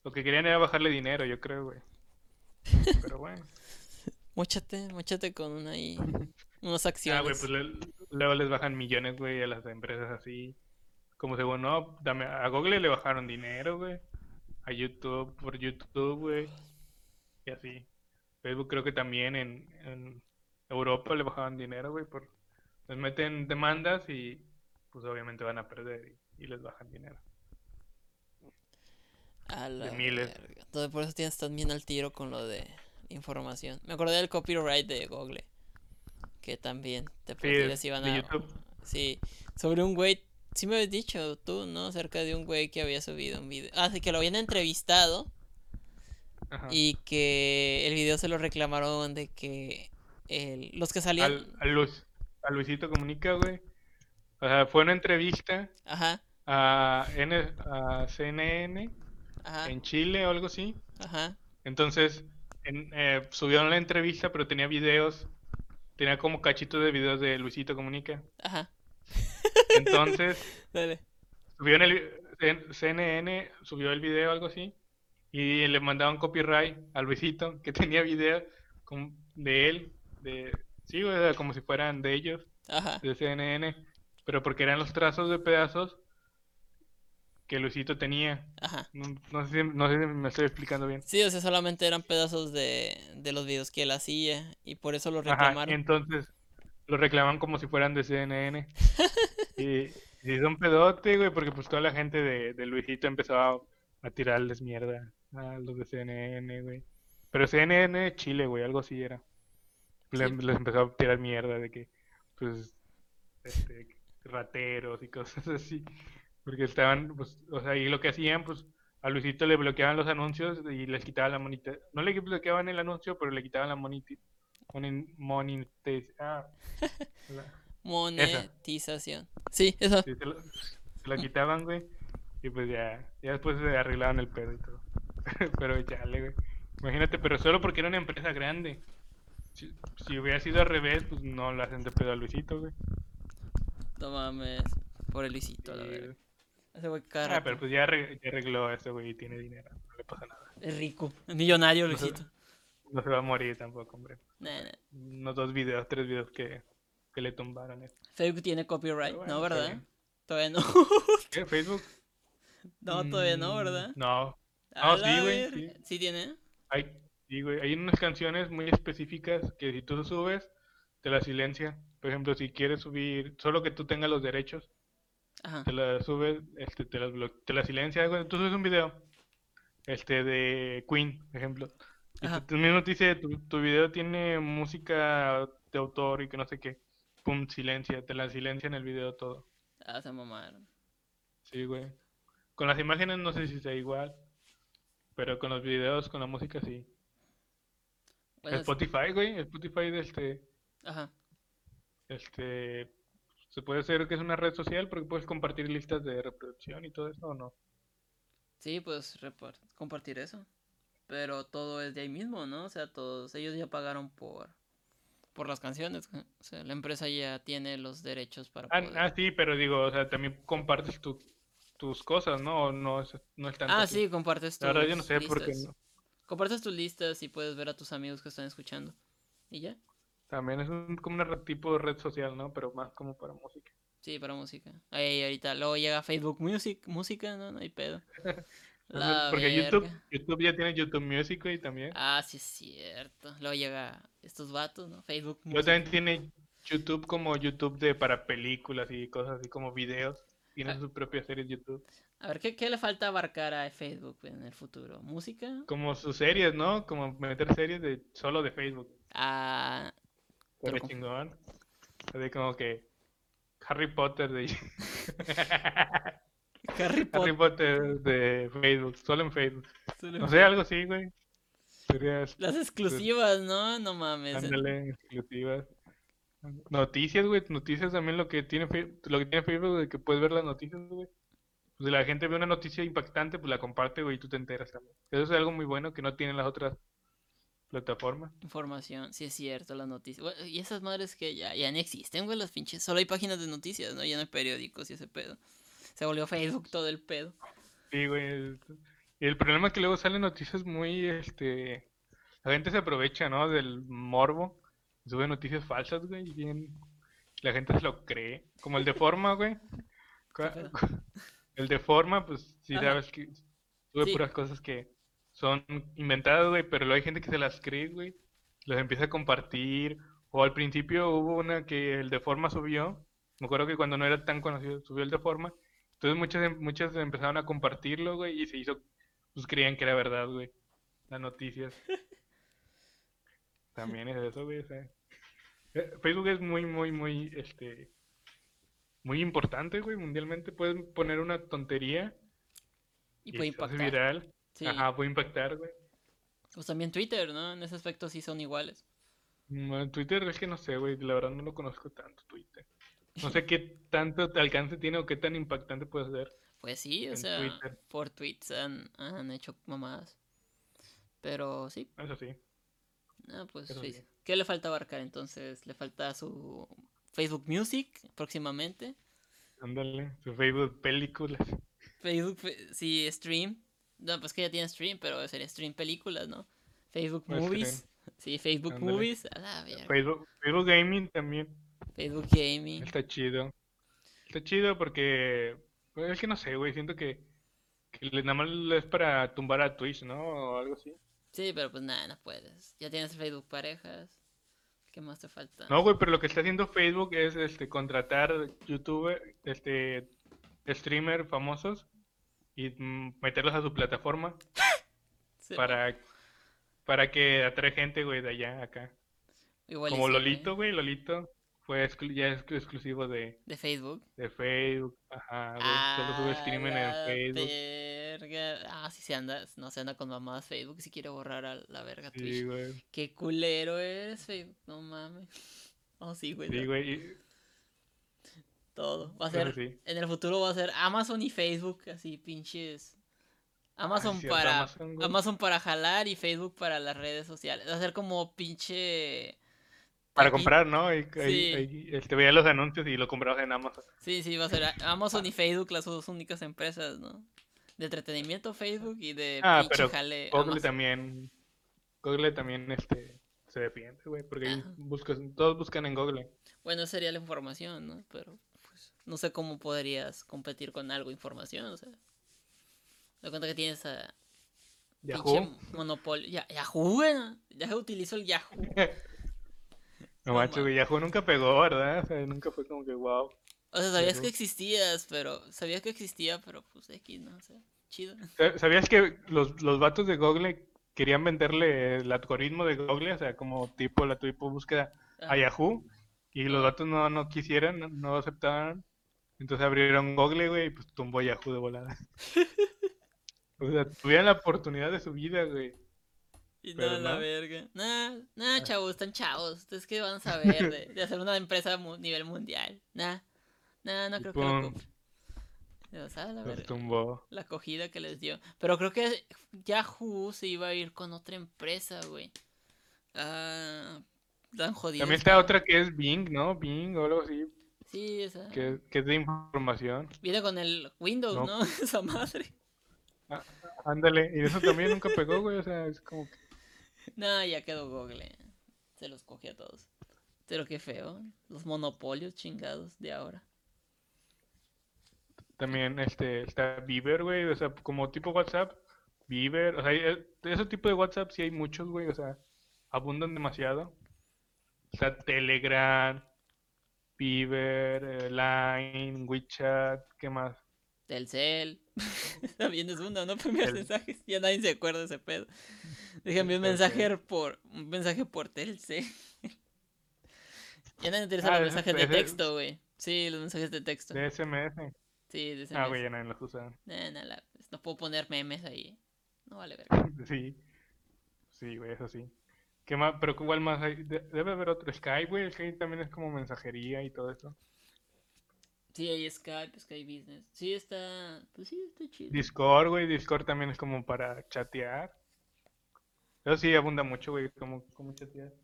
lo que querían era bajarle dinero, yo creo, güey. Pero bueno. <laughs> Móchate, móchate con una ahí, <laughs> unas acciones. Ah, güey, pues luego les bajan millones, güey, a las empresas así. Como según, no, dame, a Google le bajaron dinero, güey. A YouTube, por YouTube, güey. Y así. Facebook creo que también en, Europa le bajaban dinero, güey. Por, les meten demandas y pues obviamente van a perder y, les bajan dinero. A la de miles. Entonces por eso tienes también al tiro con lo de información. Me acordé del copyright de Google. Que también te sí, iban a... YouTube. Sí, sobre un güey sí me habías dicho tú, ¿no? Acerca de un güey que había subido un video. Ah, sí, que lo habían entrevistado. Y que el video se lo reclamaron de que los que salían. Al, a Luisito Comunica, güey. O sea, fue una entrevista Ajá. A, N, a CNN Ajá. en Chile o algo así. Ajá. Entonces, en, eh, subieron la entrevista, pero tenía videos. Tenía como cachitos de videos de Luisito Comunica. Ajá. Entonces, <laughs> subió en el CNN, subió el video, algo así, y le mandaron copyright al Luisito que <laughs> tenía video de él, de sí, como si fueran de ellos, de CNN, pero porque eran los trazos de pedazos que Luisito tenía. No, sé si, me estoy explicando bien. Sí, o sea, solamente eran pedazos de, los videos que él hacía y por eso lo reclamaron. entonces lo reclaman como si fueran de CNN. <laughs> y, y son pedote, güey, porque pues toda la gente de, de Luisito empezó a, tirarles mierda a los de CNN, güey. Pero CNN Chile, güey, algo así era. Les, empezó a tirar mierda de que, pues, este, rateros y cosas <laughs> así. Porque estaban, pues, o sea, y lo que hacían, pues, a Luisito le bloqueaban los anuncios y les quitaban la monita. No le bloqueaban el anuncio, pero le quitaban la monetización. <laughs> monetización. Sí, eso. se, lo, quitaban, güey. Y pues ya, ya después se arreglaban el pedo y todo. <laughs> pero ya, güey. Imagínate, pero solo porque era una empresa grande. Si, hubiera sido al revés, pues no la hacen de pedo a Luisito, güey. No mames, por el Luisito, la verdad. Ese güey cara. Ah, pero pues ya, arregló ese güey y tiene dinero, no le pasa nada. Es rico, es millonario Luisito. No se va a morir tampoco, hombre. Unos dos videos, tres videos que, que le tumbaron. Eh. Facebook tiene copyright, ¿no, verdad? Todavía no. <laughs> ¿Qué? ¿Facebook? No, todavía no, ¿verdad? Mm, no. No, sí, güey. Sí. sí. tiene? Hay, sí, güey. Hay unas canciones muy específicas que si tú subes, te las silencia. Por ejemplo, si quieres subir, solo que tú tengas los derechos, Ajá. te las subes, este, te las, te las silencia. Tú subes un video este de Queen, por ejemplo. Y tú mismo te dice, tu, tu video tiene música de autor y que no sé qué. Pum, silencia, te la silencia en el video todo. Ah, se mamaron. Sí, güey. Con las imágenes no sé si sea igual. Pero con los videos, con la música sí. Spotify, güey. Spotify de este. Ajá. Este. Se puede hacer que es una red social porque puedes compartir listas de reproducción y todo eso o no. Sí, puedes compartir eso. Pero todo es de ahí mismo, ¿no? O sea, todos ellos ya pagaron por por las canciones. O sea, la empresa ya tiene los derechos para ah, ah sí, pero digo, o sea, también compartes tus cosas, ¿no? ¿O no, es, no es tanto Ah, sí, compartes tus La verdad yo no sé por qué no. Compartes tus listas y puedes ver a tus amigos que están escuchando. ¿Y ya? También es un, como un tipo de red social, ¿no? Pero más como para música. Sí, para música. Ahí ahorita luego llega Facebook Music, música, no, no hay pedo. <laughs> Porque YouTube, YouTube ya tiene YouTube Music y también. Ah, sí es cierto. Luego llega estos vatos, ¿no? Facebook Music. también tiene YouTube como YouTube de para películas y cosas así como videos. Tiene ah. su propia serie de YouTube. A ver, ¿qué, ¿qué, le falta abarcar a Facebook en el futuro? ¿Música? Como sus series, ¿no? Como meter series de solo de Facebook. Ah. Pero chingón. Así como que Harry Potter de... <laughs> Harry Potter. de Facebook, solo en Facebook. no sé, algo así, güey. Las exclusivas, ¿no? No mames. Ándale, exclusivas. Noticias, güey. Noticias también lo que tiene lo que tiene Facebook de que puedes ver las noticias, güey. Pues si la gente ve una noticia impactante, pues la comparte, güey, y tú te enteras también. Eso es algo muy bueno que no tienen las otras plataformas. Información, sí es cierto, las noticias. y esas madres que ya, ya no existen, güey, las pinches. Solo hay páginas de noticias, ¿no? Ya no hay periódicos y ese pedo. Se volvió Facebook todo el pedo. Sí, güey. Y el problema es que luego salen noticias muy, este... La gente se aprovecha, ¿no? Del morbo. Sube noticias falsas, güey. Y bien... La gente se lo cree. Como el de forma, güey. <laughs> <laughs> El de forma, pues sí sabes que sube puras cosas que son inventadas, güey. Pero luego hay gente que se las cree, güey. Las empieza a compartir. O al principio hubo una que el de forma subió. Me acuerdo que cuando no era tan conocido, subió el de forma. Entonces muchas, muchas empezaron a compartirlo, güey, y se hizo, pues creían que era verdad, güey, las noticias. También es eso, güey, o sea. Eh, Facebook es muy, muy, muy, este, muy importante, güey, mundialmente. Puedes poner una tontería y, puede impactar. viral. Ajá, puede impactar, güey. Pues también Twitter, ¿no? En ese aspecto sí son iguales. Mm, Twitter es que no sé, güey, la verdad no lo conozco tanto, Twitter. No sé qué tanto alcance tiene o qué tan impactante puede ser. Pues sí, o sea, por tweets han, han, hecho mamadas. Pero sí. Eso sí. Ah, pues sí. ¿Qué le falta abarcar entonces? Le falta su Facebook Music próximamente. Ándale, su Facebook Películas. Facebook, sí, Stream. No, pues que ya tiene Stream, pero sería Stream Películas, ¿no? Facebook Movies. <laughs> Sí, Facebook Movies. Facebook, Facebook Gaming también. Facebook Gaming. Está chido. Está chido porque. Pues, es que no sé, güey. Siento que. Que nada más es para tumbar a Twitch, ¿no? O algo así. Sí, pero pues nada, no puedes. Ya tienes Facebook parejas. ¿Qué más te falta? No, güey, pero lo que está haciendo Facebook es este contratar youtuber, este streamer famosos y mm, meterlos a su plataforma <gasps> para para que atrae gente, güey, de allá acá. Como Lolito, güey, Lolito fue ya es exclusivo de... ¿De Facebook? De Facebook, ajá, güey. Solo sube streaming en Facebook. Verga. Ah, sí se anda, no se anda con mamadas Facebook si quiere borrar a la verga Twitch. Sí, güey. Qué culero eres Facebook, no mames. <laughs> Oh, sí, güey. Sí, güey. Todo. Va a ser, en el futuro va a ser Amazon y Facebook, así pinches Amazon para Amazon, para jalar y Facebook para las redes sociales. Va a ser como pinche para comprar, ¿no? Y, sí. te veía los anuncios y lo comprabas en Amazon. Sí, sí, va a ser <laughs> Amazon y Facebook las dos únicas empresas, ¿no? De entretenimiento Facebook y de ah, pero jale Google también Google también este se defiende, güey, porque todos buscan en Google. Bueno, sería la información, ¿no? Pero no sé cómo podrías competir con algo información, o sea. Me cuenta que tienes a Yahoo. monopolio. Ya, Yahoo, güey. Ya utilizo el Yahoo. <laughs> no, macho, güey, Yahoo nunca pegó, ¿verdad? O sea, nunca fue como que wow. O sea, sabías que existías, pero. Sabías que existía, pero pues aquí, ¿no? O sea, chido. ¿Sabías que los, los vatos de Google querían venderle el algoritmo de Google, o sea, como tipo la tipo búsqueda a Yahoo? Y los vatos no, no quisieran, no aceptaban. Entonces abrieron Google, güey, y pues tumbó Yahoo de volada. <laughs> O sea, tuvieron la oportunidad de su vida, güey. Y no, la verga. Nah, nah, ah. chavos, están chavos. Ustedes qué van a <laughs> saber de, de hacer una empresa a nivel mundial. Nah, nah, no creo que lo compre. la, verga, la acogida que les dio. Pero creo que Yahoo se iba a ir con otra empresa, güey. Ah, tan jodido. También está otra que es Bing, ¿no? Bing o algo así. Sí, esa. Es de información. Viene con el Windows, ¿no? <laughs> esa madre. Ah, ándale, y eso también nunca pegó, güey, o sea, es como que... No, ya quedó Google, se los coge a todos. Pero qué feo, los monopolios chingados de ahora. También este está Viber, güey, o sea, como tipo WhatsApp, Viber, o sea, de ese tipo de WhatsApp sí hay muchos, güey, o sea, abundan demasiado. Está Telegram, Eh, Line, WeChat, ¿qué más? Telcel. <laughs> También es uno, no enviar mensajes. Ya nadie se acuerda de ese pedo. Déjame un mensaje por un mensaje por Telcel. <laughs> ya nadie interesa ah, los mensajes de texto, güey. Sí, los mensajes de texto. De SMS. Sí, de SMS. Ah, güey, ya nadie los usa. no puedo poner memes ahí. No vale ver. <laughs> sí. Sí, güey, eso sí. ¿Qué más? Pero igual más hay. Debe haber otro Skype, güey. Skype también es como mensajería y todo eso. Sí, hay Skype, Skype Business. Sí, está. Pues sí, está chido. Discord, güey. Discord también es como para chatear. Eso sí abunda mucho, güey. Como, como chatear.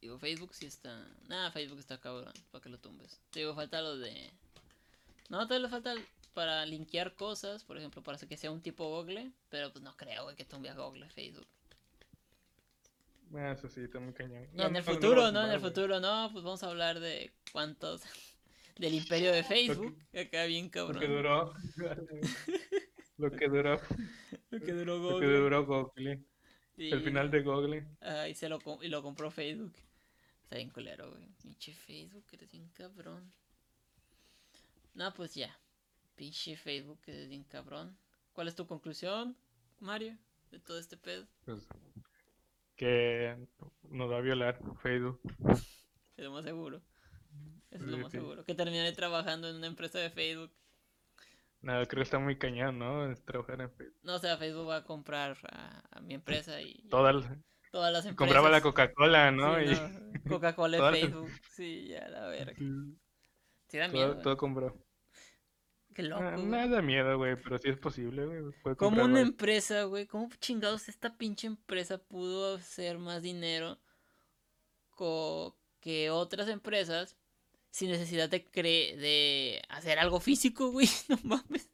Digo, Facebook sí está. Nada, Facebook está cabrón. Para que lo tumbes. Digo, falta lo de. No, todavía le falta para linkear cosas. Por ejemplo, para que sea un tipo Google. Pero pues no creo, güey, que tumbe a Google Facebook. Bueno, eso sí, está muy cañón. No, en el futuro, no, en el futuro, no. Pues vamos a hablar de cuántos <laughs> del imperio de Facebook. Acá bien cabrón. <laughs> Lo que duró. lo que duró. Lo que duró Google. Lo que duró Google. El final de Google. Ah, y, se lo, y lo compró Facebook. Está bien culero, güey. Pinche Facebook, eres bien cabrón. No, pues ya. Pinche Facebook, eres bien cabrón. ¿Cuál es tu conclusión, Mario, de todo este pedo? Pues, que nos va a violar Facebook. Es más seguro. Eso es lo más seguro. Que termine trabajando en una empresa de Facebook. No, creo que está muy cañón, ¿no? Trabajar en Facebook. No, o sea, Facebook va a comprar a, mi empresa y... Todas, todas las empresas. Compraba la Coca-Cola, ¿no? y... <laughs> Coca-Cola en Facebook. Sí, ya, la verga. Sí da miedo. Todo, compró. Qué loco. Ah, no da miedo, güey, pero sí es posible, güey. Como una empresa, güey, ¿cómo chingados esta pinche empresa pudo hacer más dinero que otras empresas sin necesidad de cre de hacer algo físico, <laughs> güey. No mames.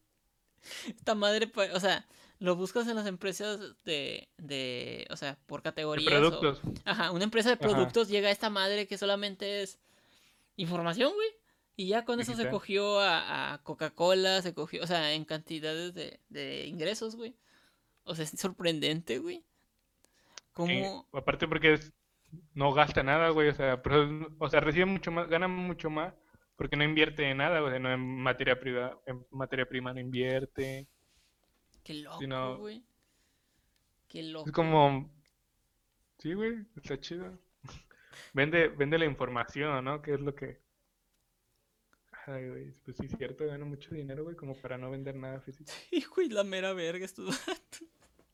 Esta madre, o sea, lo buscas en las empresas de, de o sea, por categorías. De productos. ajá, una empresa de productos llega a esta madre que solamente es información, güey. Y ya con eso se cogió a, Coca-Cola, se cogió, o sea, en cantidades de, de ingresos, güey. O sea, es sorprendente, güey. Como... aparte porque es no gasta nada, güey, o sea, o sea, recibe mucho más, gana mucho más porque no invierte en nada, güey, no en materia prima, en materia prima no invierte. Qué loco, güey. Qué loco. Es como Sí, güey, está chido. <laughs> vende vende la información, ¿no? Que es lo que Ay, güey, pues sí es cierto, gana mucho dinero, güey, como para no vender nada físico. <laughs> Sí, güey, la mera verga estos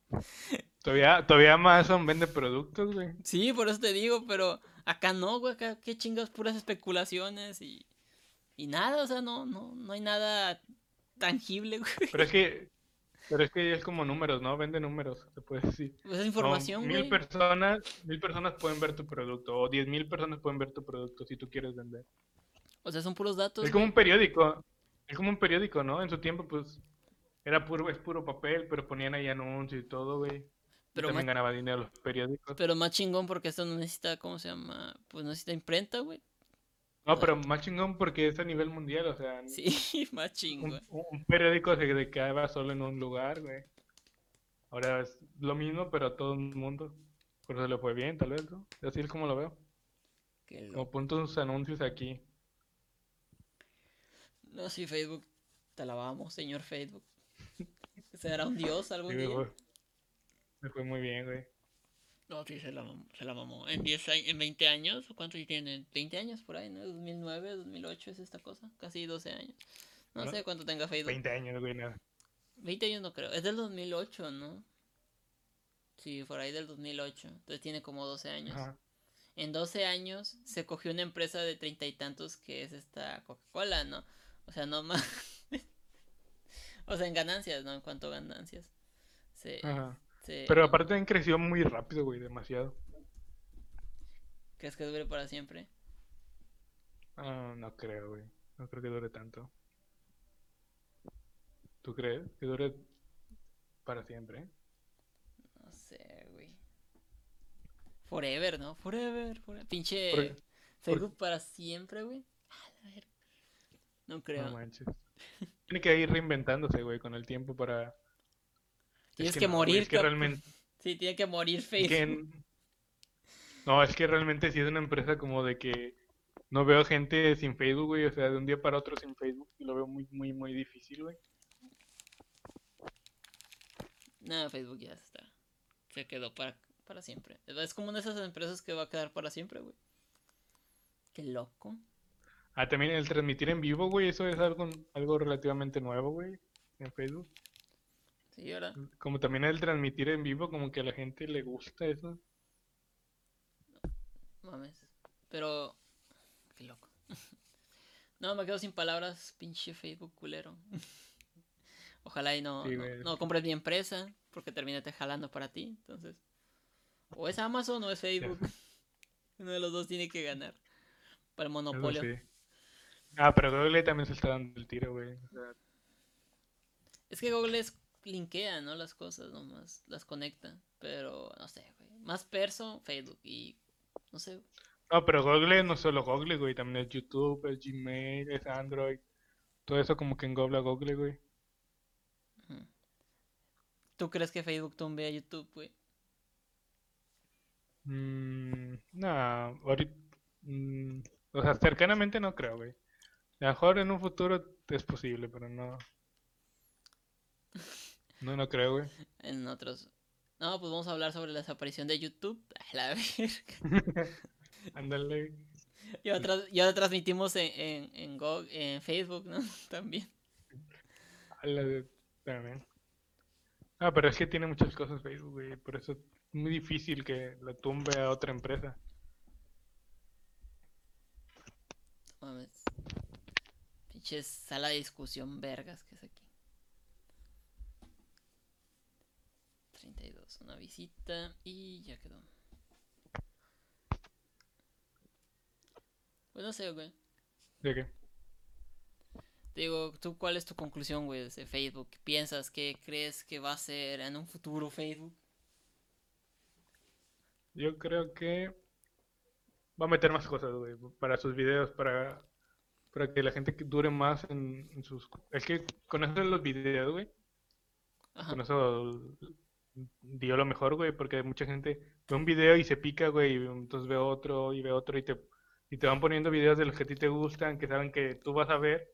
<laughs> Todavía, todavía Amazon vende productos, güey. Sí, por eso te digo, pero acá no, güey, acá qué chingas puras especulaciones y, y nada, o sea, no, no, no hay nada tangible, <laughs> güey. Pero es que Pero es que es como números, ¿no? Vende números, te puedes decir. Pues es información, güey. Mil personas, mil personas pueden ver tu producto, o diez mil personas pueden ver tu producto si tú quieres vender. O sea, son puros datos. Es como un periódico. Es como un periódico, ¿no? En su tiempo, pues, era puro, es puro papel, pero ponían ahí anuncios y todo, güey. Pero también ganaba dinero los periódicos. Pero más chingón porque esto no necesita, ¿cómo se llama? Pues no necesita imprenta, güey. No, pero más chingón porque es a nivel mundial, o sea. <laughs> Sí, más chingón. Un, periódico se quedaba solo en un lugar, güey. Ahora es lo mismo, pero a todo el mundo. Por eso le fue bien, tal vez, ¿no? Así es como lo veo. Como puntos anuncios aquí. No, sí, Facebook. Te alabamos, señor Facebook. <laughs> ¿Será un dios algún día? Me fue, muy bien, güey. No, sí, se la, se la mamó. ¿En, 10, ¿En 20 años? ¿Cuántos tienen? 20 años por ahí, ¿no? 2009, 2008 es esta cosa. Casi 12 años. No, sé cuánto tenga Facebook. 20 años, güey, nada. 20 años no creo. Es del 2008, ¿no? Sí, por ahí del 2008. Entonces tiene como 12 años. En 12 años se cogió una empresa de treinta y tantos que es esta Coca-Cola, ¿no? O sea, no más. <laughs> o sea, en ganancias, ¿no? En cuanto a ganancias. Sí. Ajá. Pero aparte han crecido muy rápido, güey, demasiado. ¿Crees que dure para siempre? Ah, no creo, güey. No creo que dure tanto. ¿Tú crees que dure para siempre? No sé, güey. Forever, ¿no? Forever, forever. Pinche Facebook para siempre, güey. No creo. No manches. Tiene que ir reinventándose, güey, con el tiempo para Tienes que, morir. que realmente... <laughs> Sí, tiene que morir Facebook. No, es que realmente sí es una empresa como de que no veo gente sin Facebook, güey. O sea, de un día para otro sin Facebook. Y lo veo muy, muy, muy difícil, güey. No, Facebook ya está. Se quedó para, para siempre. Es como una de esas empresas que va a quedar para siempre, güey. Qué loco. Ah, también el transmitir en vivo, güey. Eso es algo, algo relativamente nuevo, güey. En Facebook. Como también el transmitir en vivo, como que a la gente le gusta eso. mames. Pero. Qué loco. <laughs> no, me quedo sin palabras, pinche Facebook culero. <laughs> Ojalá y no, no, compres mi empresa, porque termine te jalando para ti. Entonces. O es Amazon o es <laughs> Facebook. Uno de los dos tiene que ganar. Para el monopolio. Ah, pero Google también se está dando el tiro, güey. Es que Google es linkea, ¿no? Las cosas nomás, las conecta. Pero no sé, güey. Más perso, Facebook y no sé. No, pero Google no solo Google, güey. También es YouTube, es Gmail, es Android. Todo eso como que engobla Google, güey. ¿Tú crees que Facebook tumbe a YouTube, güey? Mm, no, ahorita... Mm, o sea, cercanamente no creo, güey. A lo mejor en un futuro es posible, pero no. No, no creo, güey. <laughs> En otros. No, pues vamos a hablar sobre la desaparición de YouTube. <laughs> A la verga. <laughs> Ándale. y, ahora, transmitimos en, en, en, en Facebook, ¿no? También. También. Ah, pero es que tiene muchas cosas Facebook, güey. Por eso es muy difícil que la tumbe a otra empresa. Mames. Pinches sala de discusión vergas que es aquí. 32, una visita y ya quedó. Pues no sé, güey. ¿De qué? digo, ¿tú cuál es tu conclusión, güey, de Facebook? ¿Qué piensas? ¿Qué crees que va a ser en un futuro Facebook? Yo creo que va a meter más cosas, güey, para sus videos, para, para que la gente dure más en, en sus... Es que con eso los videos, güey, con eso dio lo mejor, güey, porque mucha gente ve un video y se pica, güey, y entonces ve otro y ve otro y te, y te van poniendo videos de los que a ti te gustan, que saben que tú vas a ver,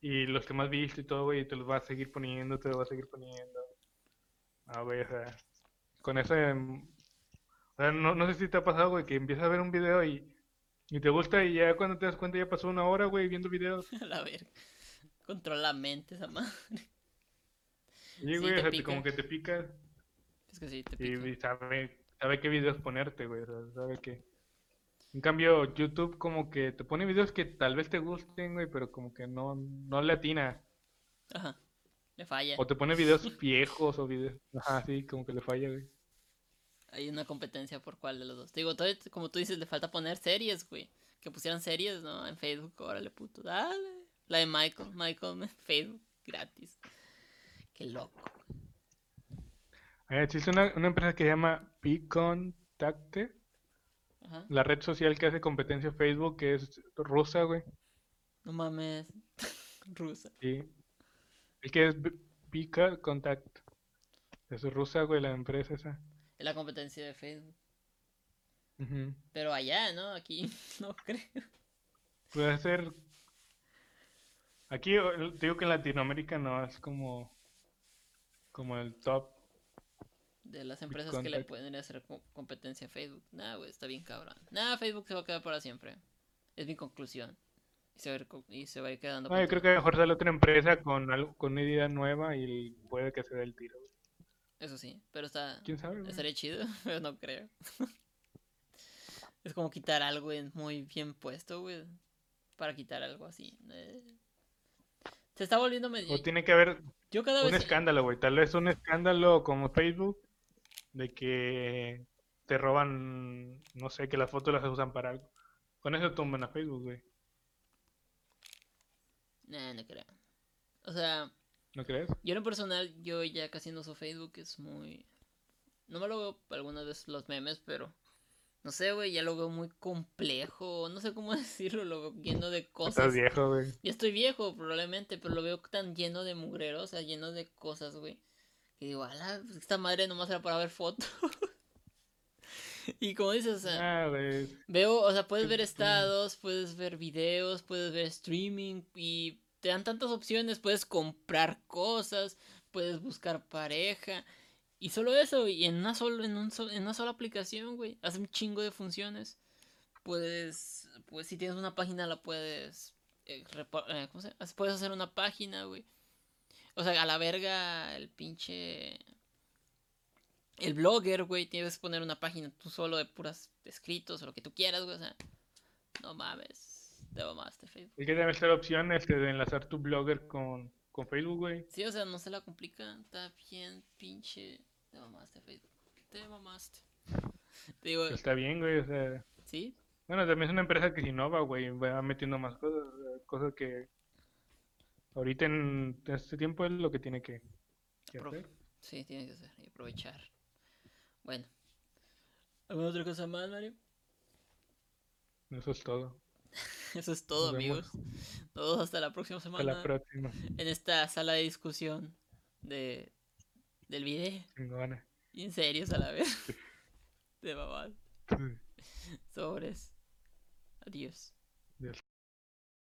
y los que más viste y todo, güey, te los vas a seguir poniendo, te los vas a seguir poniendo. A ver, o sea, con eso, em, o sea, no, no sé si te ha pasado, güey, que empiezas a ver un video y, y te gusta y ya cuando te das cuenta ya pasó una hora, güey, viendo videos. <laughs> A la ver, controla la mente esa madre. Sí, güey, o sea, como que te pica. Es que sí, te pica. Y sabe, sabe qué videos ponerte, güey. O sea, sabe que. En cambio, YouTube como que te pone videos que tal vez te gusten, güey, pero como que no, no le atina. Ajá. Le falla. O te pone videos viejos o videos. Ajá, sí, como que le falla, güey. Hay una competencia por cuál de los dos. digo, todavía, como tú dices, le falta poner series, güey. Que pusieran series, ¿no? En Facebook, órale, puto. Dale. La de Michael, Michael, Facebook, gratis. Qué loco. existe una, una, empresa que se llama Picontacte. La red social que hace competencia Facebook, que es rusa, güey. No mames. <laughs> rusa. Sí. El que es Pica Contact. Es rusa, güey, la empresa esa. Es la competencia de Facebook. Pero allá, ¿no? Aquí <laughs> no creo. Puede ser. Aquí digo que en Latinoamérica no es como. Como el top. De las empresas que le pueden hacer competencia a Facebook. Nah, güey, está bien cabrón. Nah, Facebook se va a quedar para siempre. Es mi conclusión. Y se va a ir, y se va a ir quedando. No, yo creo que mejor sale otra empresa con, algo, con una idea nueva y puede que se dé el tiro. Eso sí, pero está. ¿Quién sabe? Estaría chido, <laughs> pero no creo. es como quitar algo muy bien puesto, güey. Para quitar algo así. Eh. Se está volviendo medio. O tiene que haber Yo cada un escándalo, güey. Tal vez un escándalo como Facebook de que te roban, no sé, que las fotos las usan para algo. Con eso tumban a Facebook, güey. Nah, no creo. O sea, ¿No crees? Yo en lo personal, yo ya casi no uso Facebook, es muy... No me lo veo algunas veces los memes, pero... No sé, güey, ya lo veo muy complejo, no sé cómo <laughs> decirlo, lo veo lleno de cosas. Estás viejo, güey. Ya estoy viejo, probablemente, pero lo veo tan lleno de mugreros, o sea, lleno de cosas, güey. Que digo, ala, pues, esta madre nomás era para ver fotos. <laughs> y como dices, o sea, ah, veo, o sea, puedes ver estados, puedes ver videos, puedes ver streaming y te dan tantas opciones, puedes comprar cosas, puedes buscar pareja. Y solo eso, y en una, solo, en, un, en una sola aplicación, güey, hace un chingo de funciones. Puedes, pues si tienes una página la puedes, eh, eh, ¿cómo se Puedes hacer una página, güey. O sea, a la verga el pinche... El blogger, güey, tienes que poner una página tú solo de puras escritos o lo que tú quieras, güey. O sea, no mames. Te mamaste Facebook. Y que debe ser la opción este, de enlazar tu blogger con, con Facebook, güey. Sí, o sea, no se la complica. Está bien, pinche. Te mamaste, Facebook. Te mamaste. <laughs> Digo, Está bien, güey, o sea. Sí. Bueno, también es una empresa que se innova, güey. Va metiendo más cosas. Cosas que. Ahorita en este tiempo es lo que tiene que, hacer. Sí, tiene que hacer y aprovechar. Bueno. ¿Alguna otra cosa más, Mario? Eso es todo. <laughs> <laughs> Eso es todo, amigos. Todos hasta la próxima semana. Hasta la próxima. En esta sala de discusión de del video. Y en serio, a la vez. <laughs> de babal. Sobres. Adiós. Adiós.